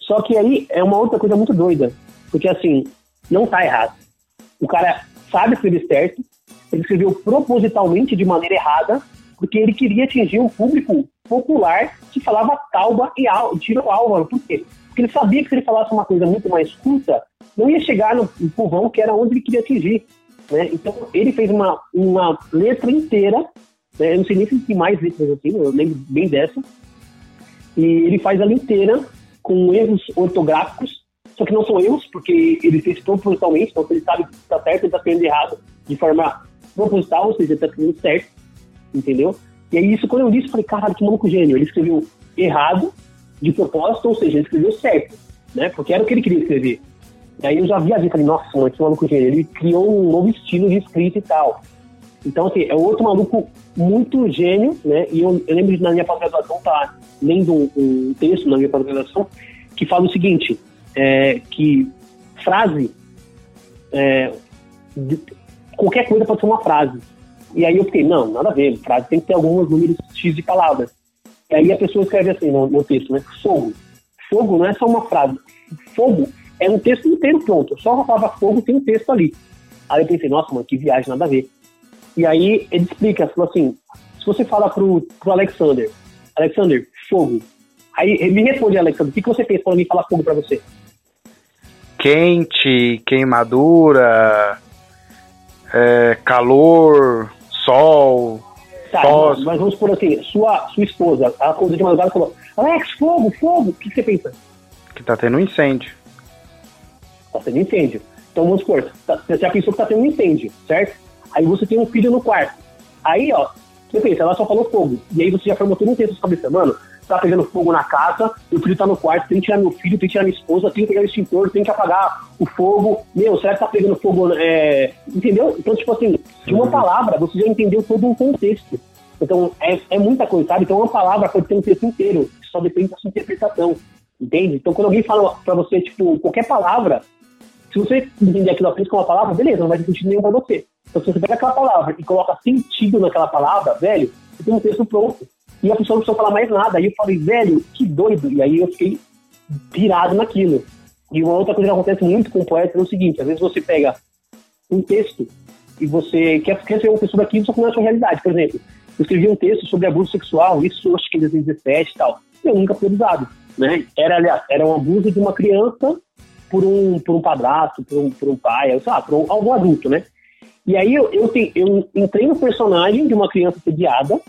Só que aí é uma outra coisa muito doida. Porque assim, não tá errado. O cara sabe escrever certo, ele escreveu propositalmente de maneira errada, porque ele queria atingir um público popular que falava Tauba e tiro ao Álvaro. Por quê? Porque ele sabia que se ele falasse uma coisa muito mais curta, não ia chegar no, no povão que era onde ele queria atingir. Né? Então ele fez uma, uma letra inteira né? Eu não sei nem se tem mais letras assim, eu lembro bem dessa. E ele faz ela inteira com erros ortográficos, só que não são erros, porque ele fez propositalmente, então ele sabe que está certo, ele está fazendo errado de forma proposital, ou seja, está fazendo certo, entendeu? E aí, isso, quando eu li isso, falei, caralho, que maluco gênio. Ele escreveu errado, de propósito, ou seja, ele escreveu certo, né? Porque era o que ele queria escrever. E aí eu já vi a gente, falei, nossa, mano, que maluco gênio. Ele criou um novo estilo de escrita e tal. Então, assim, é outro maluco muito gênio, né? E eu, eu lembro de na minha pós-graduação tá lendo um, um, texto na minha pós-graduação que fala o seguinte, é, que frase, é, de, qualquer coisa pode ser uma frase. E aí eu fiquei, não, nada a ver, frase tem que ter alguns números X de palavras. E aí a pessoa escreve assim no, no texto, né? Fogo. Fogo não é só uma frase. Fogo é um texto inteiro pronto. Só a palavra fogo tem um texto ali. Aí eu pensei, nossa, mano, que viagem, nada a ver. E aí ele explica, assim, se você fala pro, pro Alexander, Alexander, fogo. Aí ele me responde, Alexander, o que, que você fez para mim falar fogo para você? Quente, queimadura, é, calor, sol, Tá, mas, mas vamos por assim, sua, sua esposa, ela acordou de madrugada e falou, Alex, fogo, fogo, o que, que você pensa? Que tá tendo um incêndio. Tá tendo incêndio. Então vamos supor, tá, você já pensou que tá tendo um incêndio, certo? Aí você tem um filho no quarto. Aí, ó, você pensa, ela só falou fogo. E aí você já formou todo um texto na cabeça, mano, tá pegando fogo na casa, meu filho tá no quarto, tem que tirar meu filho, tem que tirar minha esposa, tem que pegar o extintor, tem que apagar o fogo. Meu, será que tá pegando fogo? É... Entendeu? Então, tipo assim, de uma palavra, você já entendeu todo um contexto. Então, é, é muita coisa, sabe? Então, uma palavra pode ter um texto inteiro, só depende da sua interpretação. Entende? Então, quando alguém fala pra você, tipo, qualquer palavra, se você entender aquilo apenas como uma palavra, beleza, não vai ter sentido nenhum pra você. Então, se você pega aquela palavra e coloca sentido naquela palavra, velho, você tem um texto pronto. E a pessoa não precisa falar mais nada. Aí eu falei, velho, que doido. E aí eu fiquei pirado naquilo. E uma outra coisa que acontece muito com o poeta é o seguinte: às vezes você pega um texto e você quer, ser uma pessoa daquilo, só que não é a sua realidade. Por exemplo, eu escrevi um texto sobre abuso sexual, isso acho que em 2017 e tal. E eu nunca fui abusado. né? Era, aliás, era um abuso de uma criança por um, por um padrasto, por um, por um pai, sei lá, por um, algum adulto, né? E aí eu, eu, eu entrei no personagem de uma criança sediada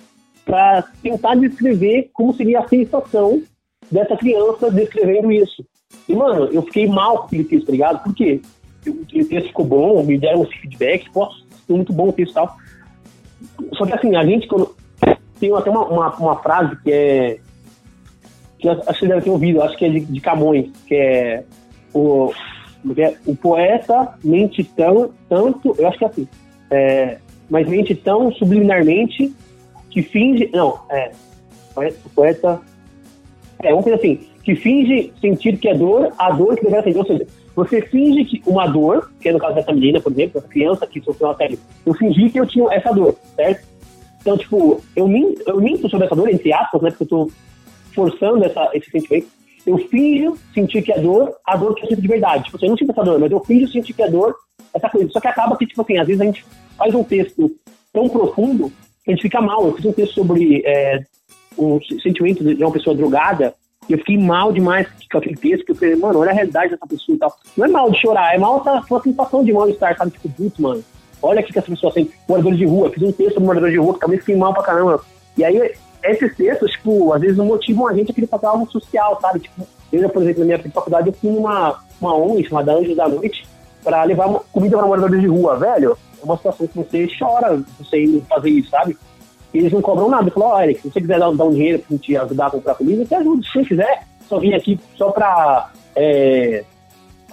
para tentar descrever como seria a sensação dessa criança descrevendo isso. E, mano, eu fiquei mal com aquele texto, tá ligado? Por quê? O texto ficou bom, me deram esse feedback, pô, muito bom o texto e tal. Só que assim, a gente, quando. Tem até uma, uma, uma frase que é. Que acho que você deve ter ouvido, acho que é de, de Camões, que é o, é, o poeta mente tão, tanto, eu acho que é assim, é, mas mente tão subliminarmente que finge, não, é, o poeta, é, uma coisa assim, que finge sentir que é dor, a dor que deveria sentir, ou seja, você finge que uma dor, que é no caso dessa menina, por exemplo, essa criança que sofreu uma série, eu fingi que eu tinha essa dor, certo? Então, tipo, eu minto, eu minto sobre essa dor, entre aspas, né, porque eu tô forçando essa, esse sentimento, eu finjo sentir que é dor, a dor que eu sinto de verdade. Tipo, assim, eu não sinto essa dor, mas eu finjo sentir que é dor, essa coisa. Só que acaba que, tipo assim, às vezes a gente faz um texto tão profundo a gente fica mal. Eu fiz um texto sobre é, um sentimento de uma pessoa drogada e eu fiquei mal demais com aquele texto, que eu falei, mano, olha a realidade dessa pessoa e tal. Não é mal de chorar, é mal essa sua sensação de mal-estar, sabe? Tipo, putz, mano, olha o que essa pessoa tem. Moradores de rua, fiz um texto sobre moradores de rua que também fiquei mal pra caramba. E aí, esses textos, tipo, às vezes motivam a gente a querer fazer algo social, sabe? Tipo, eu, por exemplo, na minha faculdade, eu fui numa uma ONG chamada Anjos da Noite para levar comida para moradores de rua, velho. É uma situação que você chora você fazer isso, sabe? Eles não cobram nada. Eu falo, olha, se você quiser dar, dar um dinheiro para te ajudar a comprar comida, você ajuda. Se você quiser, só vir aqui só para é,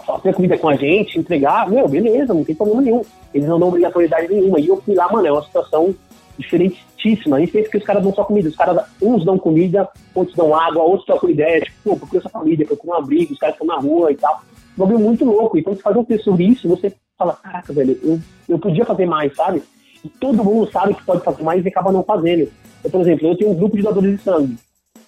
fazer comida com a gente, entregar, meu, beleza, não tem problema nenhum. Eles não dão obrigatoriedade nenhuma. E eu fui lá, mano, é uma situação diferentíssima. A gente pensa que os caras dão só comida. Os caras, uns dão comida, outros dão água, outros trocam ideia. Tipo, pô, procura sua família, procura um abrigo, os caras estão na rua e tal. Um bagulho muito louco. Então, você faz um texto sobre isso, você fala, caraca, velho, eu, eu podia fazer mais, sabe? E todo mundo sabe que pode fazer mais e acaba não fazendo. Eu, por exemplo, eu tenho um grupo de doadores de sangue.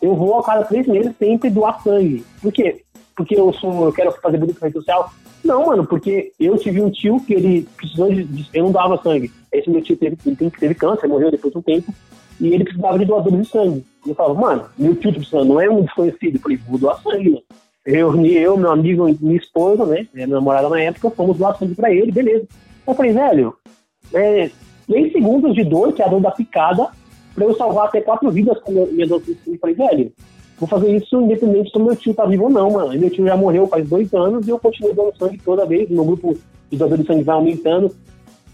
Eu vou a cada três meses sempre doar sangue. Por quê? Porque eu sou, eu quero fazer bonito rede social. Não, mano, porque eu tive um tio que ele precisou de. de eu não dava sangue. Esse meu tio teve, ele teve câncer, morreu depois de um tempo. E ele precisava de doadores de sangue. E eu falava, mano, meu tio tá precisando, não é um desconhecido. Eu falei, vou doar sangue, mano. Eu reuni eu, meu amigo, minha esposa, né? Minha namorada na época, fomos doar sangue pra ele, beleza. Eu falei, velho, é, 3 segundos de dor, que é a dor da picada, pra eu salvar até quatro vidas com minha dor. Eu falei, velho, vou fazer isso independente se meu tio tá vivo ou não, mano. E meu tio já morreu faz dois anos e eu continuo dando sangue toda vez. Meu grupo de doadores de sangue vai aumentando.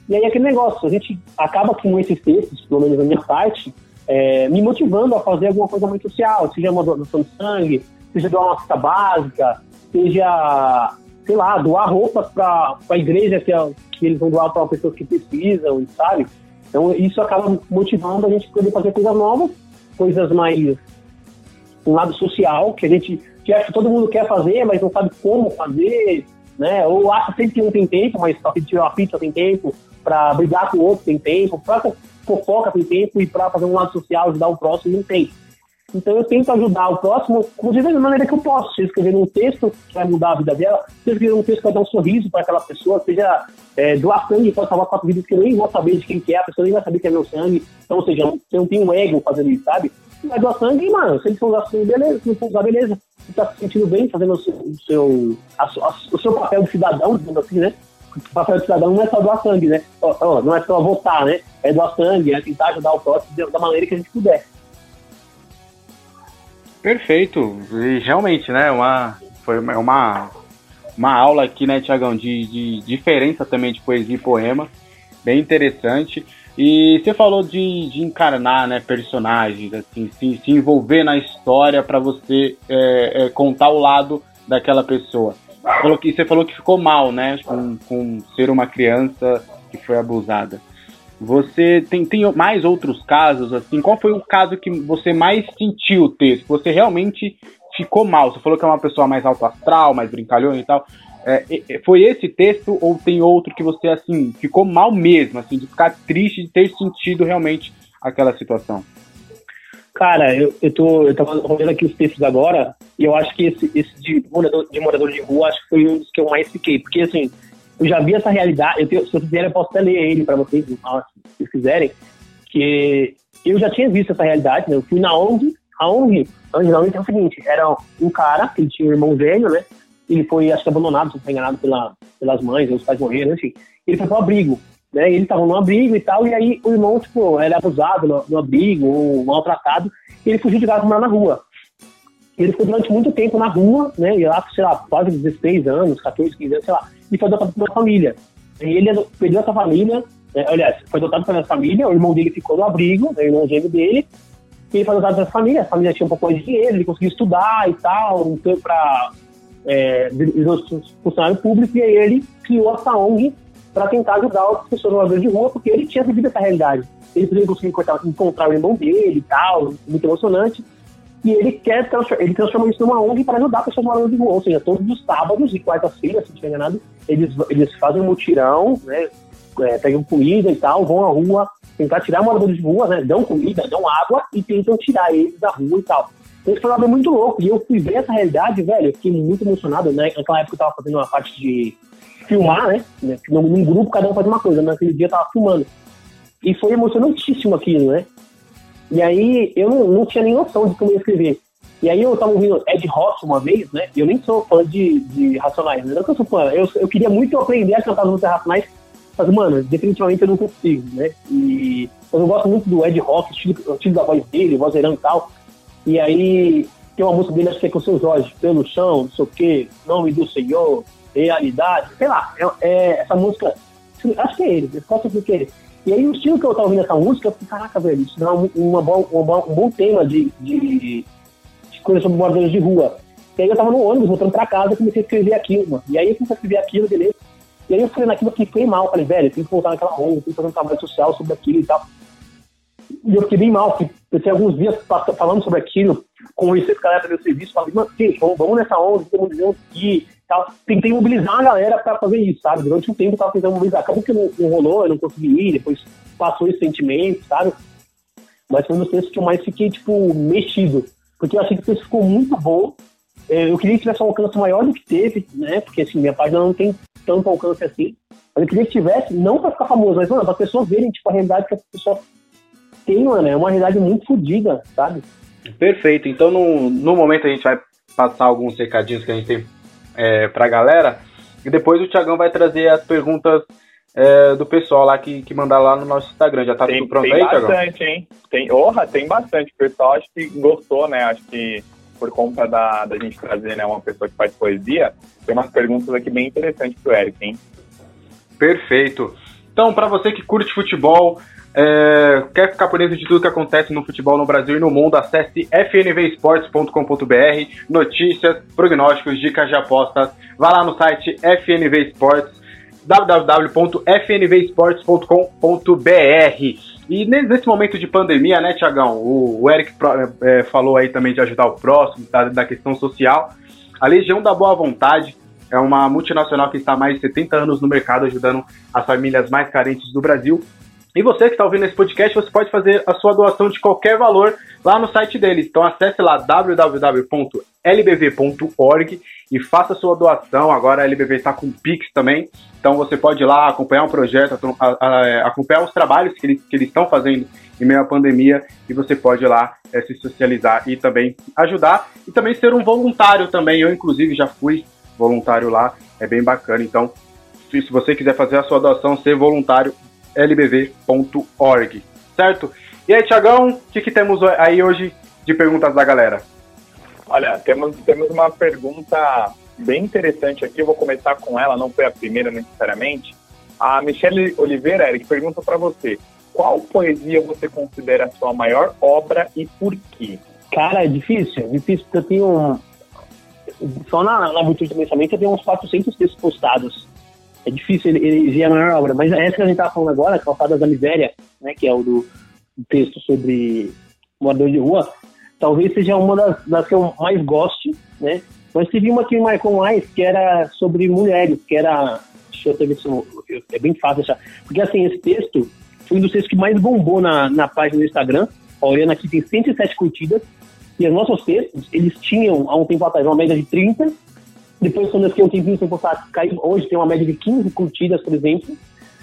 E aí aquele negócio, a gente acaba com esses textos, pelo menos da minha parte, é, me motivando a fazer alguma coisa muito social, seja uma doação de sangue, seja doar uma cesta básica, seja, sei lá, doar roupas para a igreja que, é, que eles vão doar para pessoas que precisam, sabe? Então isso acaba motivando a gente poder fazer coisas novas, coisas mais um lado social, que a gente que acha que todo mundo quer fazer, mas não sabe como fazer, né? Ou acha sempre que um tem tempo, mas que tirar uma pizza tem tempo, para brigar com o outro tem tempo, para fofoca tem tempo e para fazer um lado social, ajudar o próximo não tem. Então eu tento ajudar o próximo, inclusive da maneira que eu posso, seja escrever um texto que vai mudar a vida dela, seja escrever um texto que vai dar um sorriso para aquela pessoa, seja é, doar sangue pode salvar quatro vidas que eu nem vou saber de quem que é, a pessoa nem vai saber que é meu sangue. Então, ou seja, você não tem um ego fazendo isso, sabe? Vai doar sangue mano, se eles for usar sangue, beleza, se não for usar, beleza. Você tá se sentindo bem fazendo o seu, o seu, a, a, o seu papel de cidadão, digamos assim, né? O papel de cidadão não é só doar sangue, né? não é só votar, né? É doar sangue, é tentar ajudar o próximo da maneira que a gente puder. Perfeito. E realmente, né? Uma, foi uma, uma aula aqui, né, Tiagão, de, de diferença também de poesia e poema. Bem interessante. E você falou de, de encarnar né, personagens, assim, se, se envolver na história para você é, é, contar o lado daquela pessoa. Falou que, você falou que ficou mal, né? Com, com ser uma criança que foi abusada. Você tem, tem mais outros casos, assim? Qual foi o caso que você mais sentiu o texto? Você realmente ficou mal? Você falou que é uma pessoa mais alto astral, mais brincalhona e tal. É, foi esse texto ou tem outro que você, assim, ficou mal mesmo, assim, de ficar triste de ter sentido realmente aquela situação? Cara, eu, eu tô eu tava olhando aqui os textos agora e eu acho que esse, esse de, morador, de morador de rua acho que foi um dos que eu mais fiquei, porque assim, eu já vi essa realidade, eu tenho, se vocês quiserem eu posso até ler ele para vocês, se vocês quiserem, que eu já tinha visto essa realidade, né? eu fui na ONG a ONG, originalmente é o seguinte, era um cara, ele tinha um irmão velho, né? Ele foi, acho que abandonado, se não enganado pela, pelas mães, os pais morreram, enfim. Ele foi pro abrigo, né? Ele tava no abrigo e tal, e aí o irmão, tipo, era abusado no, no abrigo, ou maltratado, e ele fugiu de casa morar na rua. Ele ficou durante muito tempo na rua, né? E lá, sei lá, quase 16 anos, 14, 15 anos, sei lá, e foi adotado uma família. E ele perdeu essa família, né? aliás, foi adotado pela família, o irmão dele ficou no abrigo, né? o irmão gêmeo dele, e ele foi adotado pela família, a família tinha um pouco mais de dinheiro, ele conseguiu estudar e tal, então para é, funcionário público, e aí ele criou essa ONG para tentar ajudar as pessoas moradores de rua, porque ele tinha vivido essa realidade. Ele podia conseguir encontrar, encontrar o irmão dele e tal, muito emocionante e ele quer ele transforma isso numa ONG para ajudar pessoas morando de rua. Ou seja, todos os sábados e quarta-feira, se não enganado, eles, eles fazem um mutirão, né? É, pegam comida e tal, vão à rua tentar tirar moradores de rua, né? Dão comida, dão água e tentam tirar eles da rua e tal. Então, isso foi algo muito louco. E eu fui ver essa realidade, velho, eu fiquei muito emocionado, né? Naquela época eu tava fazendo uma parte de filmar, né? Num, num grupo, cada um faz uma coisa. Naquele dia eu tava filmando. E foi emocionantíssimo aquilo, né? E aí eu não, não tinha nem noção de como ia escrever. E aí eu tava ouvindo Ed Rock uma vez, né? Eu nem sou fã de, de Racionais, não é que eu sou fã. Eu, eu queria muito aprender a cantar as músicas Racionais, mas, mano, definitivamente eu não consigo, né? E eu gosto muito do Ed Rock, o estilo, estilo da voz dele, vozeirão e tal. E aí tem uma música dele, acho que é com o seu Jorge, pelo chão, não sei o quê, nome do Senhor, realidade, sei lá. É, é essa música, acho que é ele, eu posso que é ele. E aí, o estilo que eu tava ouvindo essa música, eu falei, caraca, velho, isso dá uma, uma, uma, um bom tema de, de, de coisa sobre moradores de rua. E aí eu tava no ônibus, voltando pra casa, e comecei a escrever aquilo, mano. E aí eu comecei a escrever aquilo, beleza. E aí eu fui naquilo que fiquei mal, falei, velho, tem que voltar naquela onda, tem que fazer um trabalho social sobre aquilo e tal. E eu fiquei bem mal, porque eu tinha alguns dias falando sobre aquilo, conversei com a galera do meu serviço, falei, mano, gente, vamos, nessa onda, todo mundo junto aqui, tal. Tentei mobilizar a galera para fazer isso, sabe? Durante um tempo eu tava tentando mobilizar. Acabou que não, não rolou, eu não consegui ir, depois passou esse sentimento, sabe? Mas foi um dos textos que eu mais fiquei, tipo, mexido. Porque eu achei que o texto ficou muito bom. É, eu queria que tivesse um alcance maior do que teve, né? Porque, assim, minha página não tem tanto alcance assim. Mas eu queria que tivesse, não para ficar famoso, mas, mano, para as pessoas verem, tipo, a realidade que as pessoas têm, mano. É uma realidade muito fodida, sabe? Perfeito. Então, no, no momento, a gente vai passar alguns recadinhos que a gente tem é, pra galera. E depois o Thiagão vai trazer as perguntas é, do pessoal lá que, que mandar lá no nosso Instagram. Já tá tem, tudo pronto tem aí, Thiagão? Tem bastante, hein? Tem, orra, tem bastante. O pessoal acho que gostou, né? Acho que por conta da, da gente trazer né, uma pessoa que faz poesia, tem umas perguntas aqui bem interessantes pro Eric, hein? Perfeito. Então, para você que curte futebol, é, quer ficar por dentro de tudo que acontece no futebol no Brasil e no mundo, acesse fnvesports.com.br, notícias, prognósticos, dicas de apostas. Vá lá no site FNV Sports, www.fnvesports.com.br. E nesse momento de pandemia, né, Tiagão? O, Eric é, falou aí também de ajudar o próximo, da, da questão social. A Legião da Boa Vontade é uma multinacional que está há mais de 70 anos no mercado, ajudando as famílias mais carentes do Brasil. E você que está ouvindo esse podcast, você pode fazer a sua doação de qualquer valor lá no site deles. Então acesse lá www.lbv.org e faça a sua doação. Agora a LBV está com Pix também. Então você pode ir lá acompanhar o projeto, acompanhar os trabalhos que eles, que estão fazendo em meio à pandemia e você pode ir lá é, se socializar e também ajudar e também ser um voluntário também. Eu inclusive já fui voluntário lá, é bem bacana. Então se você quiser fazer a sua doação, ser voluntário, lbv.org, certo? E aí, Tiagão, o que, que temos aí hoje de perguntas da galera? Olha, temos, temos uma pergunta bem interessante aqui, eu vou começar com ela, não foi a primeira necessariamente. A Michelle Oliveira, Eric, pergunta para você, qual poesia você considera a sua maior obra e por quê? Cara, é difícil, é difícil, porque eu tenho... Só na, na Virtude do Pensamento eu tenho uns 400 textos postados é difícil ele, ele a maior obra. Mas essa que a gente estava falando agora, Calçadas da Miséria, né, que é o do, texto sobre morador de rua, talvez seja uma das, das, que eu mais goste, né? Mas teve uma que me marcou mais, que era sobre mulheres, que era. Deixa eu ver se eu, é bem fácil achar. Porque assim, esse texto foi um dos textos que mais bombou na, na página do Instagram. A Oriana aqui tem 107 curtidas. E os nossos textos, eles tinham, há um tempo atrás, uma média de 30 depois, quando eu fiquei um tempinho sem postar, caiu, hoje tem uma média de 15 curtidas, por exemplo.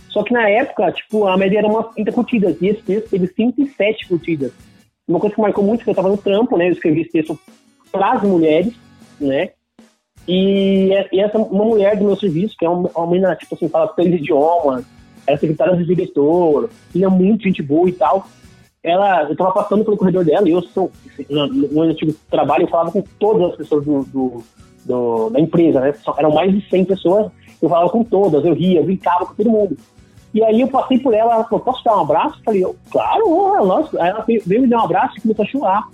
Só que na época, tipo, a média era umas 30 curtidas. E esse texto teve 107 curtidas. uma coisa que marcou muito, que eu estava no trampo, né? Eu escrevi esse texto para as mulheres, né? E, e, essa uma mulher do meu serviço, que é uma, uma menina, tipo assim, fala três idiomas, era secretária do diretor, tinha muito gente boa e tal. Ela, eu tava passando pelo corredor dela e eu sou, no, no antigo trabalho, eu falava com todas as pessoas do, do, do, da empresa, né? Só, eram mais de 100 pessoas, eu falava com todas, eu ria, eu brincava com todo mundo. E aí eu passei por ela, ela falou, posso dar um abraço? Eu falei, claro, lógico. Aí ela veio me dar um abraço e começou a chorar.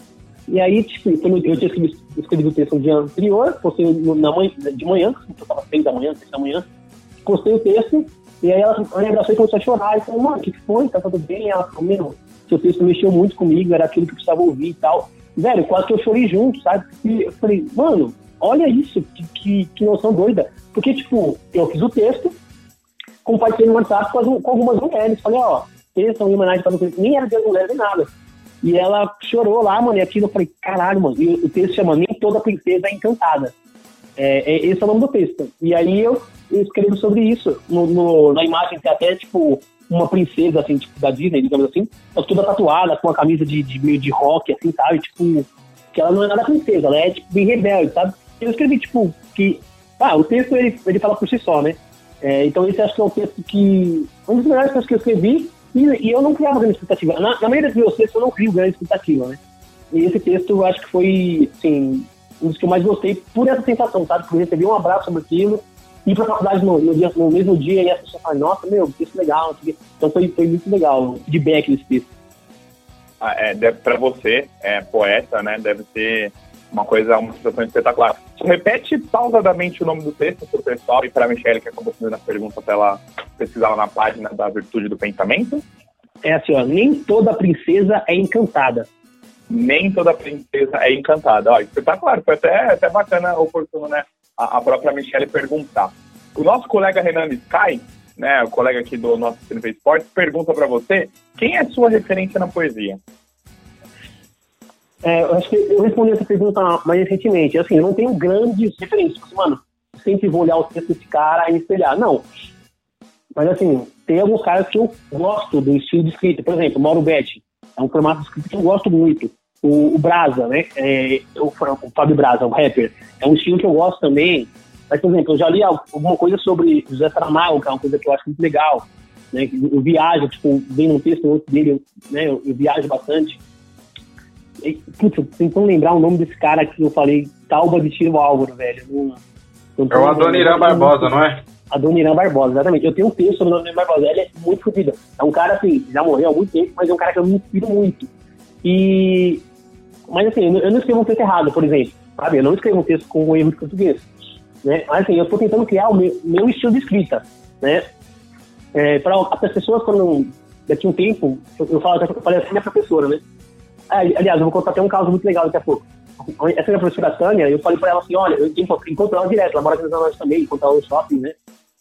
E aí, tipo, eu tinha escrevido, escrevido o texto no dia anterior, postei na manhã, de manhã, eu tava seis da manhã, seis da manhã, postei o texto, e aí ela me abraçou e começou a chorar. E falou, mano, o que foi? Tá tudo bem? Ela falou, meu, seu texto mexeu muito comigo, era aquilo que eu precisava ouvir e tal. Velho, quase que eu chorei junto, sabe? E eu falei, mano, olha isso, que, que, que noção doida. Porque, tipo, eu fiz o texto, compartilhei no WhatsApp com, com algumas mulheres. Falei, ó, texto em homenagem para você. Nem era de mulheres nem nada. E ela chorou lá, mano, e aquilo eu falei, caralho, mano. E o texto chama Nem Toda Princesa é Encantada. É, é, esse é o nome do texto. E aí eu, eu escrevo sobre isso. No, no, na imagem tem até, tipo, uma princesa, assim, tipo, da Disney, digamos assim, toda tatuada, com uma camisa de, de meio de rock, assim, sabe? Tipo, que ela não é nada princesa, ela é, tipo, bem rebelde, sabe? Eu escrevi, tipo, que... Ah, o texto, ele, ele fala por si só, né? É, então esse acho que é um texto que... Um dos melhores textos que eu escrevi, e, e eu não criava grande expectativa. Na, na maioria dos meus textos eu não crio grande expectativa, né? E esse texto eu acho que foi, assim, um dos que eu mais gostei por essa sensação, sabe? Por receber um abraço sobre aquilo, ir pra faculdade no, no, dia, no mesmo dia e a pessoa fala, nossa, meu, texto legal. Então foi, foi muito legal o feedback desse texto. Ah, é, deve, pra você, é, poeta, né, deve ser uma coisa, uma situação espetacular. Repete pausadamente o nome do texto para o pessoal e para a Michelle, que acabou fazendo a pergunta para ela pesquisar lá na página da Virtude do Pensamento. É assim, ó, nem toda princesa é encantada. Nem toda princesa é encantada. Ó, espetacular, foi até, até bacana, oportuno, né? A, a própria Michelle perguntar. O nosso colega Renan Sky, né, o colega aqui do nosso CNV Esportes, pergunta para você quem é sua referência na poesia? É, eu acho que eu respondi essa pergunta mais recentemente. Assim, eu não tenho grandes referências. Tipo mano, sempre vou olhar o texto desse cara e espelhar. Não. Mas, assim, tem alguns caras que eu gosto do estilo de escrita. Por exemplo, Mauro Betti. É um formato de escrita que eu gosto muito. O, o Brasa, né? É, o, o Fábio Brasa, o rapper. É um estilo que eu gosto também. Mas, por exemplo, eu já li alguma coisa sobre José Saramago, que é uma coisa que eu acho muito legal. Né? Eu viajo, tipo, vem num texto outro dele, né? Eu, eu viajo bastante. Putz, tentando lembrar o nome desse cara que eu falei, Talba de Tiro Álvaro, velho. Não, não é o Adoniran Barbosa, não é? Adoniran Barbosa, exatamente. Eu tenho um texto sobre o Adoniran Barbosa, ele é muito fodido. É um cara, assim, já morreu há muito tempo, mas é um cara que eu me inspiro muito. E... Mas, assim, eu não escrevo um texto errado, por exemplo, sabe? Eu não escrevo um texto com erro de português. Né? Mas, assim, eu estou tentando criar o meu, meu, estilo de escrita, né? É, para as pessoas, quando daqui um tempo, eu, eu, falo, eu falei assim, minha professora, né? Aliás, eu vou contar até um caso muito legal daqui a pouco. Essa minha professora Tânia, eu falei pra ela assim, olha, eu encontro ela direto, ela mora aqui na Zona também, encontro ela no shopping, né?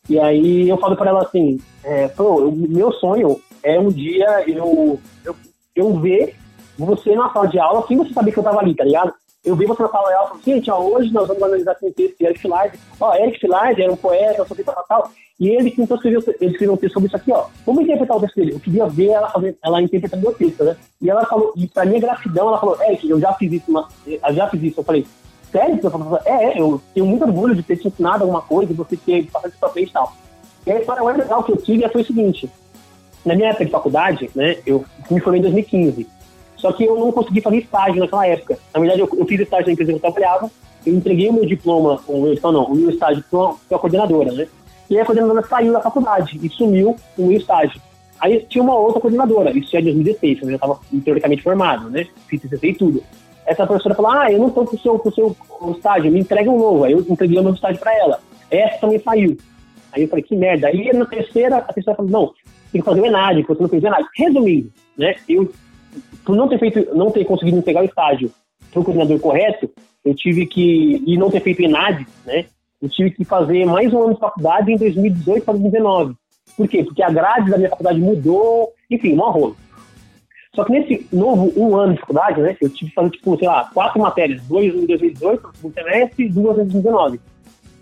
E aí eu falei pra ela assim, é, pô, meu sonho é um dia eu, eu, eu ver você na sala de aula sem você saber que eu tava ali, tá ligado? Eu vi você de aula e falei, gente, ó, hoje nós vamos analisar com o texto de Eric Filard. Ó, Eric Filard era um poeta, não sei o tal, tal. E ele então escreveu, ele escreveu um texto sobre isso aqui, ó. Vamos interpretar o texto dele. Eu queria ver ela, fazer, ela interpretando o texto, né? E ela falou, e pra minha gratidão, ela falou, Eric, eu já fiz isso, uma, eu já fiz isso. Eu falei, sério? Eu falei, é, é, eu tenho muito orgulho de ter te ensinado alguma coisa, de você ter passado isso pra frente e tal. E a história mais legal que eu tive foi o seguinte, na minha época de faculdade, né, eu me formei em 2015, só que eu não consegui fazer estágio naquela época. Na verdade, eu, eu fiz estágio na empresa que eu trabalhava, eu entreguei o meu diploma, o meu, então não, o meu estágio para a coordenadora, né? E a coordenadora saiu da faculdade e sumiu o meu estágio. Aí tinha uma outra coordenadora, isso já é 2016, eu já estava teoricamente formado, né? Fiz TCC e tudo. Essa professora falou: Ah, eu não estou com o seu, seu estágio, me entrega um novo. Aí eu entreguei o meu estágio para ela. Essa também saiu. Aí eu falei: Que merda. Aí na terceira, a pessoa falou: Não, tem que fazer o ENAD, você não fez o ENAD. Resumindo, né? Eu, por não ter feito, não ter conseguido entregar o estágio para o coordenador correto, eu tive que, e não ter feito ENAD, né? Eu tive que fazer mais um ano de faculdade em 2018 para 2019. Por quê? Porque a grade da minha faculdade mudou, enfim, um rolo. Só que nesse novo um ano de faculdade, né, eu tive que fazer, tipo, sei lá, quatro matérias, dois em 2018, no segundo semestre, e duas em 2019.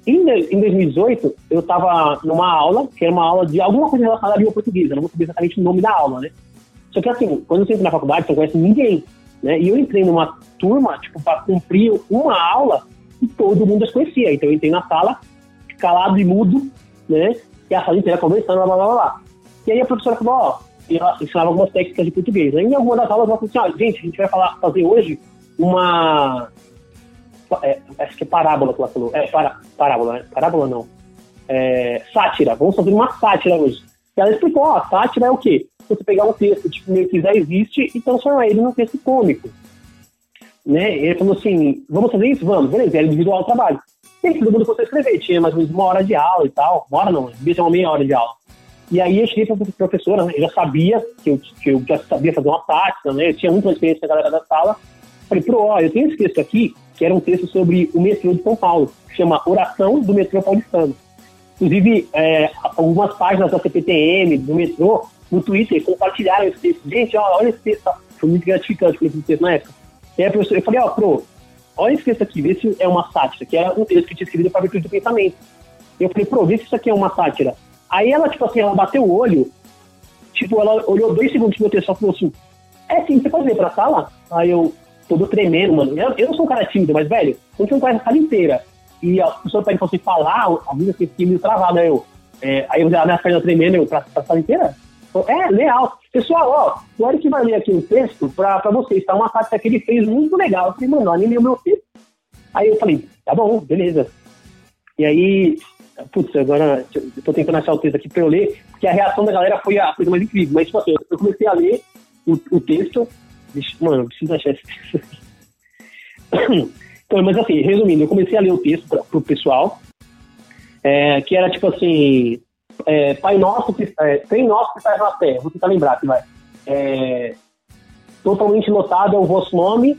Em, em 2018, eu estava numa aula, que era uma aula de alguma coisa relacionada à língua portuguesa, não vou saber exatamente o nome da aula, né? Só que assim, quando você entra na faculdade, você não conhece ninguém. né? E eu entrei numa turma, tipo, para cumprir uma aula e todo mundo as conhecia. Então eu entrei na sala, calado e mudo, né? E a sala inteira conversando, blá, blá, blá, blá. E aí a professora falou, ó, ela ensinava algumas técnicas de português. Aí em alguma das aulas ela falou assim, ó, gente, a gente vai falar, fazer hoje uma... É, acho que é parábola que ela falou. É, para, parábola, né? Parábola não. É, sátira. Vamos fazer uma sátira hoje. Ela explicou, ó, sátira é o quê? Você pegar um texto, tipo, meio que já existe e transformar ele num texto cômico. Né? Ele falou assim, vamos fazer isso? Vamos, beleza, era individual o trabalho. E aí todo mundo começou a escrever, tinha mais ou menos uma hora de aula e tal. Uma hora não, devia ter uma meia hora de aula. E aí eu cheguei para a professora, né? eu já sabia que eu, que eu já sabia fazer uma tática, né? Eu tinha muita experiência com a galera da sala. Falei, pro, ó, eu tenho esse texto aqui, que era um texto sobre o metrô de São Paulo, que chama Oração do Metrô Paulistano. Inclusive, é, algumas páginas da CPTM, do metrô, no Twitter, compartilharam esse texto. Gente, ó, olha esse texto. Foi muito gratificante com esse texto na época. E aí, professor, eu falei, ó, pro, olha esse texto aqui, vê se é uma sátira, que é um texto que tinha escrevido para virtude do pensamento. Eu falei, pro, vê se isso aqui é uma sátira. Aí ela, tipo assim, ela bateu o olho, tipo, ela olhou dois segundos pro meu texto e falou assim, é sim, você pode vir pra sala? Aí eu, todo tremendo, mano. Eu, eu não sou um cara tímido, mas, velho, a gente não conhece a sala inteira. E a pessoa pede pra você falar, a vida fica meio travada, né? Eu, é, aí eu minha perna tremendo, eu, pra, pra sala inteira? É, legal. Pessoal, ó, o Eric vai ler aqui um texto pra, pra vocês, tá? Uma parte que ele fez muito legal. Eu falei, mano, anime o meu texto. Aí eu falei, tá bom, beleza. E aí, putz, agora eu tô tentando achar o texto aqui pra eu ler, porque a reação da galera foi a coisa mais incrível. Mas, tipo assim, eu comecei a ler o, o texto. Mano, eu preciso achar esse texto. Então, mas assim, resumindo, eu comecei a ler o texto pra, pro pessoal, é, que era tipo assim, é, Pai Nosso, que, é, tem nosso que faz na terra, vou tentar lembrar que vai. É, totalmente lotado é o vosso nome,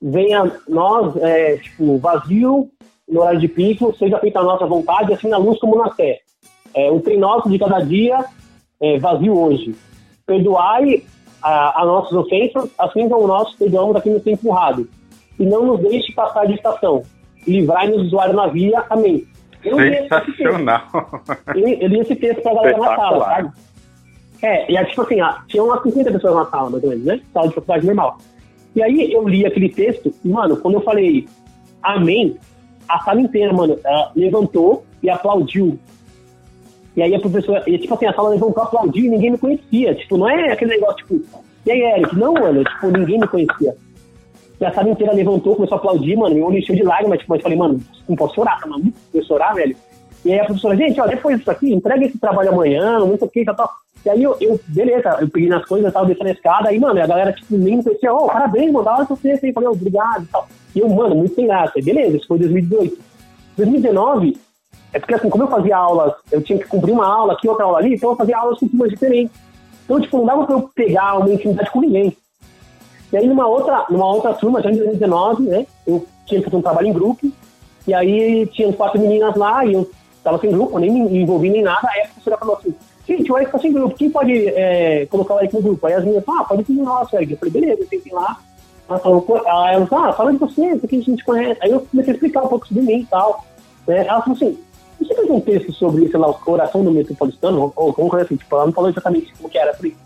venha nós, é, tipo, vazio, no horário de pico, seja feita a nossa vontade, assim na luz como na terra. É, o trem nosso de cada dia, é, vazio hoje. Perdoai a, nossas ofensas, assim como nós perdoamos a quem nos tem. E não nos deixe passar de estação. Livrai-nos do usuário na via. Amém. Eu Sensacional. Eu li esse texto pra galera na sala, sabe? É, e é tipo assim, ah, tinha umas 50 pessoas na sala, mais ou menos, né? Sala de faculdade normal. E aí eu li aquele texto, e, mano, quando eu falei amém, a sala inteira, mano, levantou e aplaudiu. E aí a professora, e, tipo assim, a sala levantou, aplaudiu e ninguém me conhecia. Tipo, não é aquele negócio, tipo, e aí, Eric? Não, mano, tipo, ninguém me conhecia. A sala inteira levantou, começou a aplaudir, mano, meu olho encheu de lágrimas, tipo, mas falei, mano, não posso chorar, tá maluco? Eu chorar, velho. E aí a professora, gente, ó, depois disso aqui, entrega esse trabalho amanhã, não sei o que, tal, tal. E aí eu, eu, beleza, eu peguei nas coisas, tava descendo a escada, aí, mano, a galera, tipo, nem me conhecia, ô, oh, parabéns, mano, da hora que você falei, obrigado e tal. E eu, mano, muito sem graça, beleza, isso foi 2018. 2019, é porque assim, como eu fazia aulas, eu tinha que cumprir uma aula aqui, outra aula ali, então eu fazia aulas com turmas diferentes. Então, tipo, não dava pra eu pegar uma intimidade com ninguém. E aí, numa outra, numa outra turma, já em 2019, né, eu tinha que fazer um trabalho em grupo, e aí tinha quatro meninas lá, e eu tava sem grupo, nem me envolvi nem nada, aí a professora falou assim, gente, o Eric tá sem grupo, quem pode é, colocar o Eric no grupo? Aí as meninas falaram, ah, pode ser nosso, Eric. Eu falei, beleza, eu tentei lá. Ela falou, aí ela falou, ah, fala de você, isso aqui a gente conhece. Aí eu comecei a explicar um pouco sobre mim e tal. Né? Ela falou assim, você fez um texto sobre, sei lá, oração do metropolitano, ou como coisa assim, tipo, ela não falou exatamente como que era. Eu falei,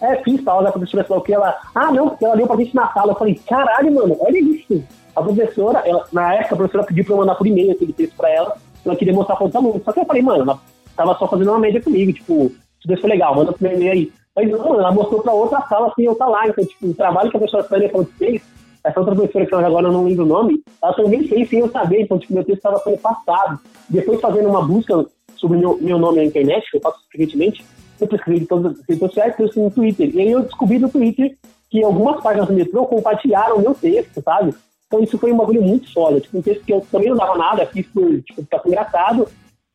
é, fiz tal, a professora falou que ela, ah, não, porque ela leu pra gente na sala. Eu falei, caralho, mano, olha isso. A professora, ela, na época, a professora pediu pra eu mandar por e-mail aquele texto pra ela, ela queria mostrar para os alunos. Só que eu falei, mano, ela tava só fazendo uma média comigo, tipo, tudo isso foi legal, manda pro e-mail aí. Mas não, ela mostrou pra outra sala assim, eu tá lá. Então, tipo, o trabalho que a professora Fênia falou que fez, essa outra professora que agora eu não lembro o nome, ela também fez sem eu saber. Então, tipo, meu texto estava sendo passado. Depois, fazendo uma busca sobre meu, meu nome na internet, que eu faço frequentemente, eu pesquisei em todas as redes sociais, pesquisei no Twitter. E aí eu descobri no Twitter que algumas páginas do metrô compartilharam o meu texto, sabe? Então isso foi um bagulho muito foda. Tipo, um texto que eu também não dava nada, fiz por, tipo, ficar engraçado.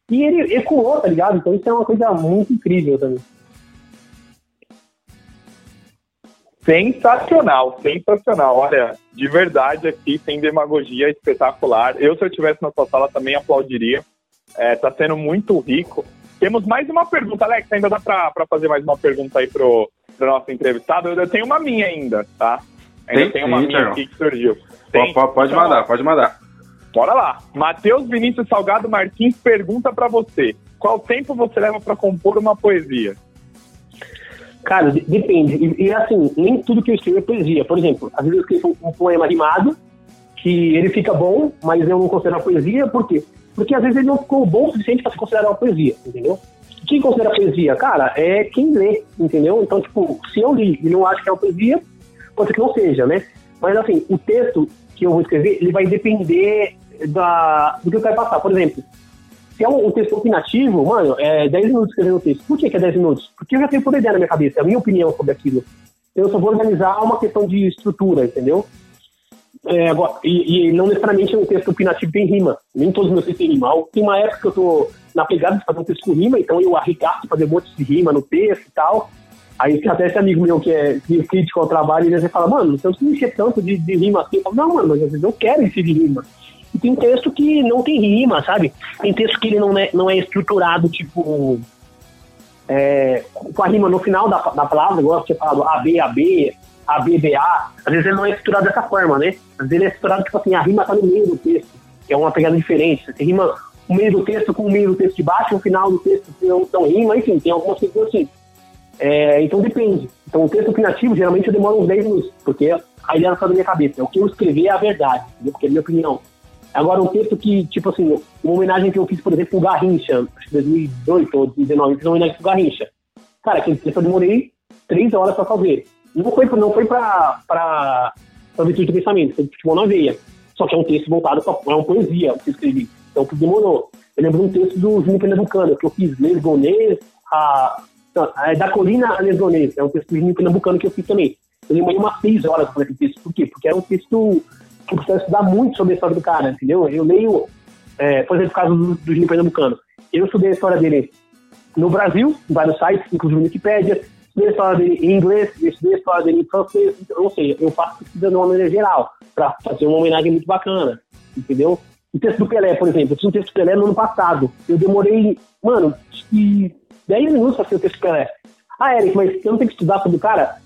E ele ecoou, tá ligado? Então isso é uma coisa muito incrível também. Sensacional, sensacional. Olha, de verdade aqui, sem demagogia, espetacular. Eu, se eu estivesse na sua sala, também aplaudiria. É, tá sendo muito rico. Temos mais uma pergunta, Alex. Ainda dá pra, pra fazer mais uma pergunta aí pro, pro nosso entrevistado? Eu tenho uma minha ainda, tá? Ainda Tem tem uma sim, minha aqui que surgiu. Pode, Tem? pode, pode Então, mandar, pode mandar. Bora lá. Matheus Vinícius Salgado Martins pergunta pra você: qual tempo você leva pra compor uma poesia? Cara, de- depende. E, e, assim, nem tudo que eu escrevo é poesia. Por exemplo, às vezes eu escrevo um, um poema rimado, que ele fica bom, mas eu não considero poesia, por quê? Porque às vezes ele não ficou bom o suficiente para se considerar uma poesia, entendeu? Quem considera poesia? Cara, é quem lê, entendeu? Então, tipo, se eu li e não acho que é uma poesia, pode ser que não seja, né? Mas assim, o texto que eu vou escrever, ele vai depender da, do que eu quero passar. Por exemplo, se é um, um texto opinativo, mano, é 10 minutos escrevendo o texto. Por que, que é 10 minutos? Porque eu já tenho toda a ideia na minha cabeça, é a minha opinião sobre aquilo. Eu só vou organizar uma questão de estrutura, entendeu? É, agora, e, e não necessariamente um texto opinativo tem rima. Nem todos os meus textos têm rima. Tem uma época que eu tô na pegada de fazer um texto com rima, então eu arregaço fazer um monte de rima no texto e tal. Aí até esse amigo meu que é crítico ao trabalho, ele fala, mano, você não precisa encher tanto de, de rima assim. Eu falo, não, mano, mas às vezes eu quero encher de rima. E tem texto que não tem rima, sabe? Tem texto que ele não é, não é estruturado, tipo, é, com a rima no final da, da palavra, igual você falado AB, AB, ABBA, às vezes ele não é estruturado dessa forma, né? Às vezes ele é estruturado, tipo assim, a rima tá no meio do texto, que é uma pegada diferente. Você rima o meio do texto com o meio do texto de baixo, o final do texto não, não rima, enfim, tem algumas coisas assim. É, então depende. Então o texto opinativo, geralmente eu demoro uns 10 minutos, porque a ideia está na minha cabeça. É o que eu escrever é a verdade, entendeu? porque é a minha opinião. Agora, um texto que, tipo assim, uma homenagem que eu fiz, por exemplo, pro Garrincha, acho que 2018 ou 2019, eu fiz uma homenagem pro Garrincha. Cara, aquele texto eu demorei três horas pra fazer. Não foi, não foi pra, virtude do pensamento, foi tipo na veia. Só que é um texto voltado pra. É uma poesia que eu escrevi. Então, que demorou. Eu lembro de um texto do Júnior Pernambucano, que eu fiz Lesgonês, a. É da Colina a Lesgonês. É um texto do Júnior Pernambucano que eu fiz também. Eu demorei umas seis horas fazer esse texto. Por quê? Porque era um texto que precisava estudar muito sobre a história do cara, entendeu? Eu leio, é, por exemplo, o caso do, do Júnior Pernambucano. Eu estudei a história dele no Brasil, em vários sites, inclusive Wikipédia, estudei dele em inglês, estudei dele em francês, ou seja, eu faço pesquisa de uma maneira geral, para fazer uma homenagem muito bacana, entendeu? O texto do Pelé, por exemplo, eu fiz um texto do Pelé no ano passado. Eu demorei, mano, acho que 10 minutos para fazer o texto do Pelé. Ah, Eric, mas você não tem que estudar sobre o cara?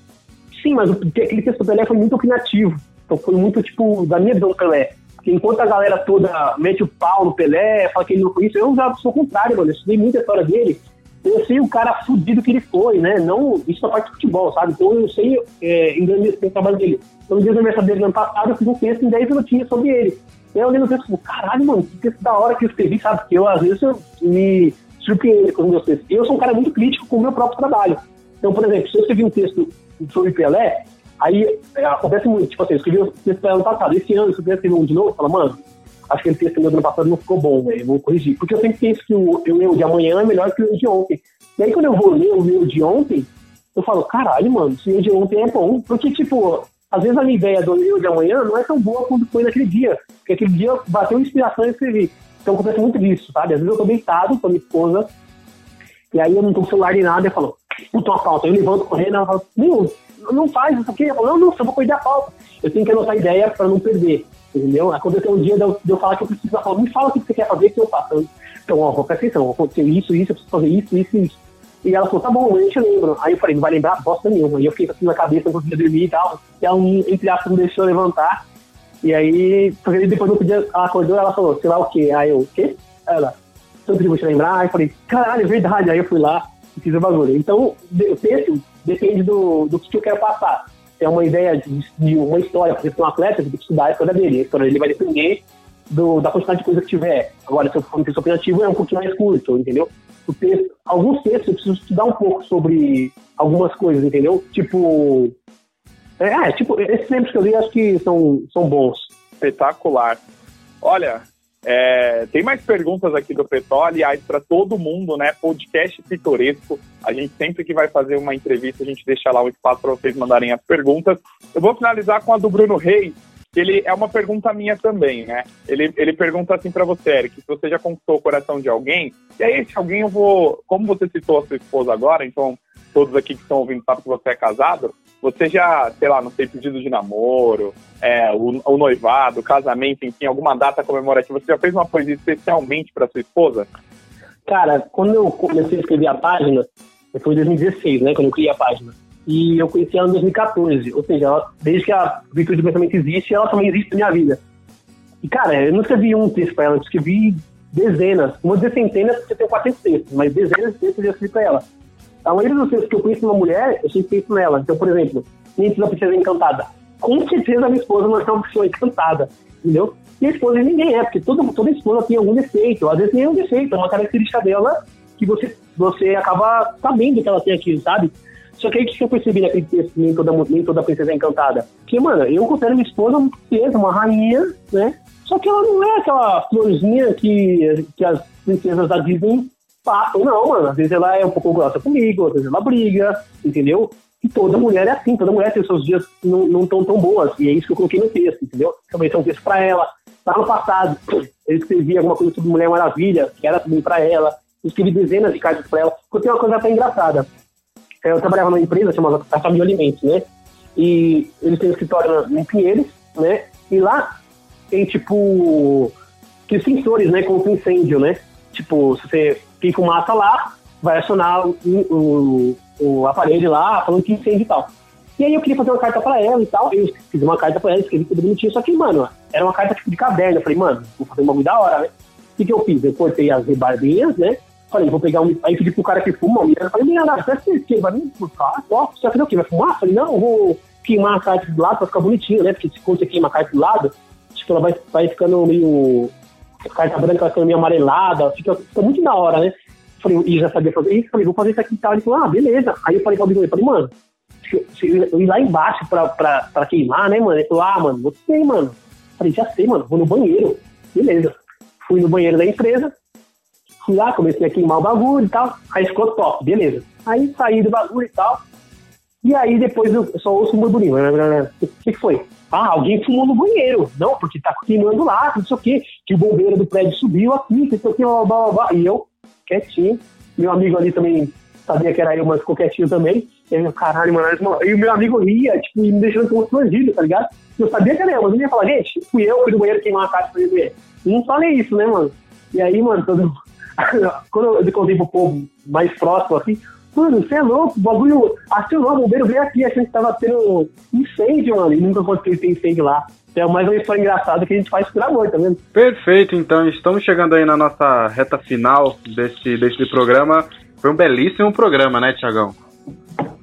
Sim, mas aquele texto do Pelé foi muito opinativo. Então foi muito, tipo, da minha visão do Pelé. Enquanto a galera toda mete o pau no Pelé, fala que ele não foi isso, eu já sou contrário, mano. Eu estudei muito a história dele. Eu sei o cara fudido que ele foi, né? Não, isso na parte de futebol, sabe? Então eu sei é, engrandecer o trabalho dele. Então, no dia do aniversário do ano passado, eu fiz um texto em 10 minutinhos sobre ele. E aí eu olhei no texto e falei, caralho, mano, que texto da hora que eu escrevi, sabe? Porque eu, às vezes, eu me surpreendo com os meus textos. Eu sou um cara muito crítico com o meu próprio trabalho. Então, por exemplo, se eu escrevi um texto sobre Pelé, aí é, acontece muito. Tipo assim, eu escrevi um texto ano passado. Esse ano, se eu escrever um de novo, falo, mano, acho que aquele texto meu do ano passado não ficou bom, velho. Eu vou corrigir. Porque eu sempre penso que o eu meu de amanhã é melhor que o meu de ontem. E aí, quando eu vou ler o meu de ontem, eu falo, caralho, mano, se o meu de ontem é bom. Porque, tipo, às vezes a minha ideia do meu de amanhã não é tão boa quanto foi naquele dia. Porque aquele dia bateu inspiração e escrevi. Então acontece muito disso, sabe? Às vezes eu tô deitado com a minha esposa, e aí eu não tô com celular nem nada, e falo, puta uma. Eu levanto correndo, ela fala, não faz isso aqui. Eu não, não, só vou cuidar da pauta. Eu tenho que anotar a ideia pra não perder, entendeu? Aconteceu um dia de eu, de eu falar que eu preciso, ela falou, me fala o que você quer fazer que eu faço. Então, ó, presta atenção, aconteceu isso, isso, eu preciso fazer isso, isso, isso. E ela falou, tá bom, a gente lembra. Aí eu falei, não vai lembrar bosta nenhuma. E eu fiquei assim na cabeça, não conseguia dormir e tal. E ela, entre aspas, não deixou eu levantar. E aí, porque depois no dia, ela acordou ela falou, sei lá o quê. Aí eu, o quê? Ela, tanto vou te lembrar. Aí eu falei, caralho, é verdade. Aí eu fui lá e fiz o bagulho. Então, o texto depende do, do que eu quero passar. Se é uma ideia de, de uma história, por exemplo, um atleta, tenho que estudar a história dele. A história dele vai depender do, da quantidade de coisa que tiver. Agora, se eu for um texto opinativo, é um pouquinho mais curto, entendeu? Texto, alguns textos eu preciso estudar um pouco sobre algumas coisas, entendeu? Tipo. É, tipo, esses exemplos que eu li acho que são, são bons. Espetacular. Olha, é, tem mais perguntas aqui do Petó, aliás, para todo mundo, né? Podcast pitoresco. A gente sempre que vai fazer uma entrevista, a gente deixa lá o espaço para vocês mandarem as perguntas. Eu vou finalizar com a do Bruno Reis, que ele é uma pergunta minha também, né? Ele, ele pergunta assim para você, Eric, se você já conquistou o coração de alguém, e aí esse alguém eu vou, como você citou a sua esposa agora, então todos aqui que estão ouvindo sabem que você é casado, você já, sei lá, não sei, pedido de namoro, é, o, o noivado, o casamento, enfim, alguma data comemorativa, você já fez uma poesia especialmente para sua esposa? Cara, quando eu comecei a escrever a página, foi em 2016, né, quando eu criei a página. E eu conheci ela em 2014, ou seja, ela, desde que a Virtude do Pensamento existe, ela também existe na minha vida. E, cara, eu não escrevi um texto pra ela, eu escrevi dezenas, uma dizer centenas, porque eu tenho 400 textos, mas dezenas de textos eu escrevi pra ela. A maioria das vezes que eu penso numa mulher, eu sempre penso nela. Então, por exemplo, nem precisa princesa encantada. Com certeza a minha esposa não é uma pessoa encantada, entendeu? E a esposa de ninguém é, porque toda, toda esposa tem algum defeito. Às vezes nem um defeito, é uma característica dela que você, você acaba sabendo que ela tem aquilo, sabe? Só que aí o que eu percebi naquele texto, nem toda, nem toda princesa é encantada? Que, mano, eu considero minha esposa uma princesa, uma rainha, né? Só que ela não é aquela florzinha que, que as princesas da Disney passam, não, mano. Às vezes ela é um pouco grossa comigo, às vezes ela briga, entendeu? E toda mulher é assim, toda mulher tem seus dias não, não tão tão boas. E é isso que eu coloquei no texto, entendeu? Também é um texto pra ela. Lá no passado, eu escrevi alguma coisa sobre Mulher Maravilha, que era também pra ela. Eu escrevi dezenas de cartas pra ela, porque tem uma coisa até engraçada. Eu trabalhava numa empresa chamada Família Alimentos, né? E eles têm um escritório em Pinheiros, né? E lá tem, tipo, que sensores, né? Contra incêndio, né? Tipo, se você tem fumaça lá, vai acionar o, o, o aparelho lá, falando que incêndio e tal. E aí eu queria fazer uma carta pra ela e tal. Eu fiz uma carta pra ela, escrevi tudo bonitinho. Só que, mano, era uma carta tipo de caderno. Eu falei, mano, vou fazer um bagulho da hora, né? O que, que eu fiz? Eu cortei as rebarbinhas, né? Falei, vou pegar um. Aí pedi pro cara que fuma, eu falei, minha nada, presta que vai vir buscar, ó, você vai o quê? Vai fumar? Falei, não, vou queimar a carta do lado pra ficar bonitinho, né? Porque se você queima a carta do lado, tipo, ela vai, vai ficando meio. Carta branca vai ficando meio amarelada, fica, fica muito da hora, né? Falei, e já sabia fazer isso, falei, vou fazer isso aqui e tal. Ele falou, ah, beleza. Aí eu falei pra ele, falei, mano, eu ir lá embaixo pra, pra, pra queimar, né, mano? Ele falou, ah, mano, sei, mano. Falei, já sei, mano, vou no banheiro. Beleza. Fui no banheiro da empresa, fui lá, comecei a queimar o bagulho e tal. Aí ficou top, beleza. Aí saí do bagulho e tal. E aí depois eu só ouço um burburinho. O que foi? Ah, alguém fumou no banheiro. Não, porque tá queimando lá, não sei o quê. Que o bombeiro do prédio subiu aqui, não sei o quê, blá, blá, blá. E eu, quietinho. Meu amigo ali também sabia que era eu, mas ficou quietinho também. E aí, caralho, mano, e o meu amigo ria, tipo, me deixando constrangido, tá ligado? Eu sabia que era eu, mas eu ia falar, gente, fui eu, fui do banheiro queimar a caixa pra ele Não falei isso, né, mano? E aí, mano, todo... quando eu contei pro povo mais próximo, assim, mano, você é louco, o bagulho acionou, o bombeiro veio aqui, achando que tava tendo incêndio, mano, e nunca aconteceu ter incêndio lá. É mais uma história engraçada que a gente faz por amor, tá vendo? Perfeito, então estamos chegando aí na nossa reta final desse, desse programa. Foi um belíssimo programa, né, Tiagão?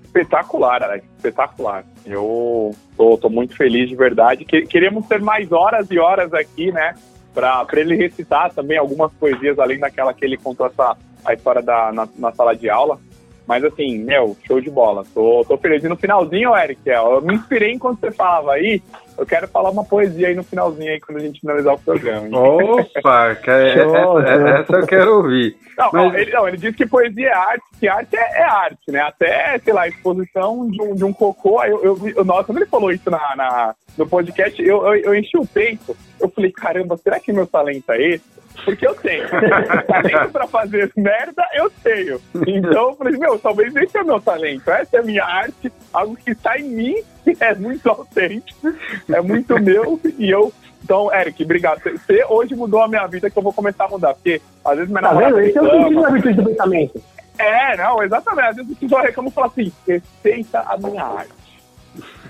Espetacular, Alex, espetacular. Eu tô, tô, muito feliz de verdade. Queríamos ter mais horas e horas aqui, né? Para ele recitar também algumas poesias, além daquela que ele contou essa, a história da, na, na sala de aula. Mas assim, meu, show de bola. Tô, tô feliz. E no finalzinho, Eric, eu me inspirei enquanto você falava aí. Eu quero falar uma poesia aí no finalzinho aí, quando a gente finalizar o programa. Opa, que é, essa, essa, eu quero ouvir. Não, Mas... ele, não, ele disse que poesia é arte, que arte é, é, arte, né? Até, sei lá, a exposição de um, de um cocô. Eu, eu, eu, nossa, quando ele falou isso na, na no podcast, eu, eu, eu enchi o peito. Eu falei, caramba, será que meu talento é esse? Porque eu tenho. talento pra fazer merda, eu tenho. Então eu falei, meu, talvez esse é o meu talento. Essa é a minha arte, algo que está em mim, que é muito autêntico, é muito meu, e eu então, Eric, obrigado. Você hoje mudou a minha vida que eu vou começar a mudar. Porque às vezes minha tá namorada. Esse é o sentido da virtude do pensamento. É, não, exatamente. Às vezes eu pessoal reclama e fala assim: respeita a minha arte.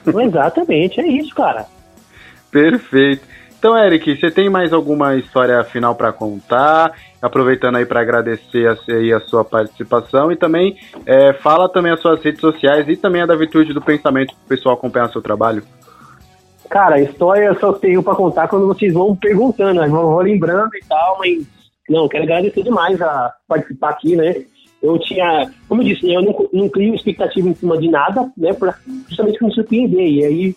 Exatamente, é isso, cara. Perfeito. Então, Eric, você tem mais alguma história final para contar? Aproveitando aí para agradecer a, a, sua participação e também é, fala também as suas redes sociais e também a da Virtude do Pensamento para o pessoal acompanhar seu trabalho. Cara, história eu só tenho para contar quando vocês vão perguntando, né? vão lembrando e tal, mas não, quero agradecer demais a participar aqui, né? Eu tinha, como eu disse, eu não, não crio expectativa em cima de nada, né? Pra, justamente para me surpreender. E aí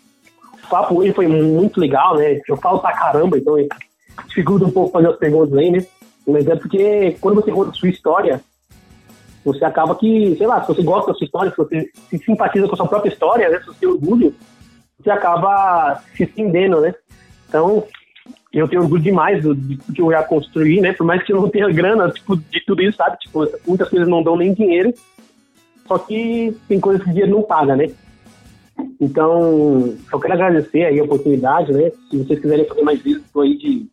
o papo hoje foi muito legal, né? Eu falo pra caramba, então dificulta um pouco fazer as perguntas aí, né? Mas é porque quando você conta a sua história, você acaba que, sei lá, se você gosta da sua história, se você se simpatiza com a sua própria história, né? Se você tem orgulho, você acaba se estendendo, né? Então, eu tenho orgulho demais do, do, que eu já construí, né? Por mais que eu não tenha grana, tipo, de tudo isso, sabe? Tipo, muitas coisas não dão nem dinheiro, só que tem coisas que o dinheiro não paga, né? Então, eu quero agradecer aí a oportunidade, né? Se vocês quiserem fazer mais vídeos, estou aí de,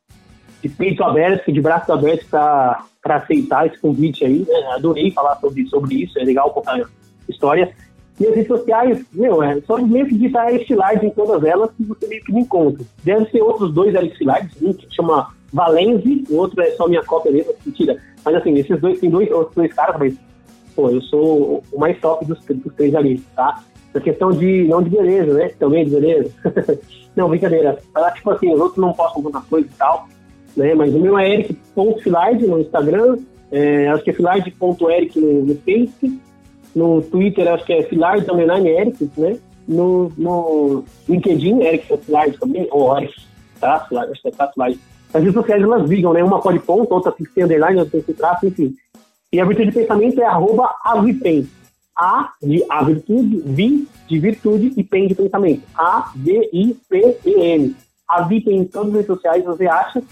de peito aberto, de braço aberto para aceitar esse convite aí. Né? Adorei falar sobre, sobre isso, é legal contar história. E as redes sociais, meu, é só meio que digitar Alex Filardes em todas elas que você meio que me encontra. Deve ser outros dois Alex Filardes, um que chama Valenze, o outro é só minha cópia mesmo, mentira. Mas assim, esses dois, tem dois outros dois caras, mas pô, eu sou o mais top dos, dos três ali, tá? A questão de, não de beleza, né? Também de beleza. não, brincadeira. Falar, tipo assim, os outros não postam muita coisa e tal, né? Mas o meu é eric.filard no Instagram, é, acho que é filard.eric no, no Face, no Twitter acho que é também, Eric, né? No, no LinkedIn, Eric Filard também, ou Eric, tá? Filard, acho que é tá Filard. As redes sociais elas ligam, né? Uma pode ponto, outra tem que ser underline, outra tem que ser traço, enfim. E a virtude de pensamento é arroba avipen. A de a virtude, vi de virtude e pen de pensamento. A-V-I-P-E-N. A Vipen em todas as redes sociais você acha.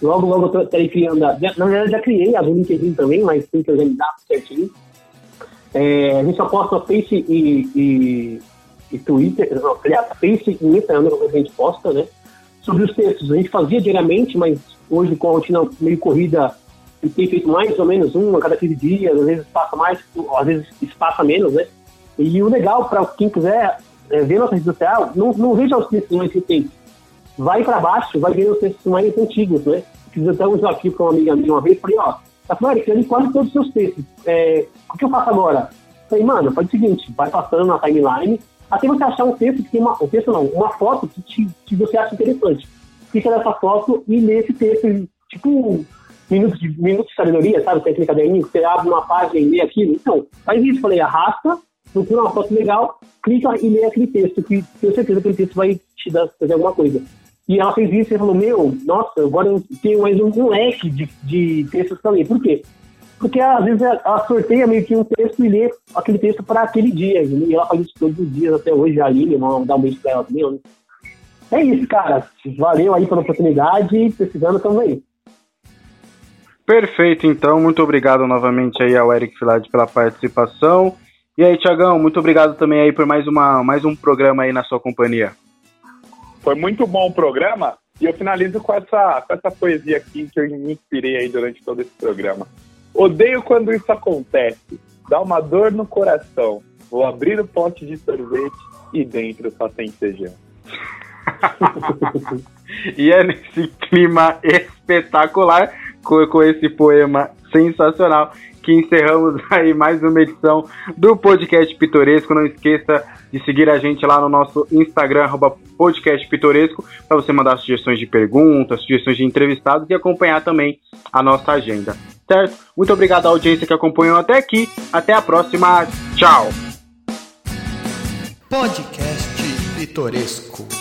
Logo, logo eu estarei criando. Na verdade, já criei a do LinkedIn também, mas tem que organizar certinho. É, a gente só posta Face e, e, e Twitter, não, aliás, Face e Instagram, que a gente posta, né? Sobre os textos, a gente fazia diariamente, mas hoje com a rotina meio corrida e tem feito mais ou menos um a cada 15 dias, às vezes passa mais, às vezes passa menos, né? E o legal para quem quiser é, ver nossa rede social, não, não veja os textos mais recentes. Vai para baixo, vai ver os textos mais antigos, né? Fiz até um desafio com uma amiga minha uma vez, falei, ó, tá falando, eu li quase todos os seus textos. É, o que eu faço agora? Falei, mano, faz o seguinte, vai passando na timeline, até você achar um texto que tem uma, um texto não, uma foto que, te, que você acha interessante. Fica nessa foto e lê esse texto, tipo, minutos de, minutos de sabedoria, sabe? Tem aquele caderninho você abre uma página e lê aquilo. Então, faz isso. Falei, arrasta, procura uma foto legal, clica e lê aquele texto, que tenho certeza que aquele texto vai te dar, fazer alguma coisa. E ela fez isso e falou, meu, nossa, agora eu tenho mais um, um leque de, de textos também. Por quê? Porque às vezes ela sorteia meio que um texto e lê aquele texto para aquele dia. E ela faz isso todos os dias até hoje, a Aline, vamos dar um beijo pra ela também. Né? É isso, cara. Valeu aí pela oportunidade. Precisando também. Perfeito, então. Muito obrigado novamente aí ao Eric Filade pela participação. E aí, Tiagão, muito obrigado também aí por mais, uma, mais um programa aí na sua companhia. Foi muito bom o programa e eu finalizo com essa, com essa poesia aqui que eu me inspirei aí durante todo esse programa. Odeio quando isso acontece. Dá uma dor no coração. Vou abrir o pote de sorvete e dentro só tem feijão. e é nesse clima espetacular com, com esse poema sensacional que encerramos aí mais uma edição do podcast Pitoresco. Não esqueça de seguir a gente lá no nosso Instagram, podcast Pitoresco, para você mandar sugestões de perguntas, sugestões de entrevistados e acompanhar também a nossa agenda. Certo? Muito obrigado à audiência que acompanhou até aqui. Até a próxima. Tchau. Podcast Pitoresco.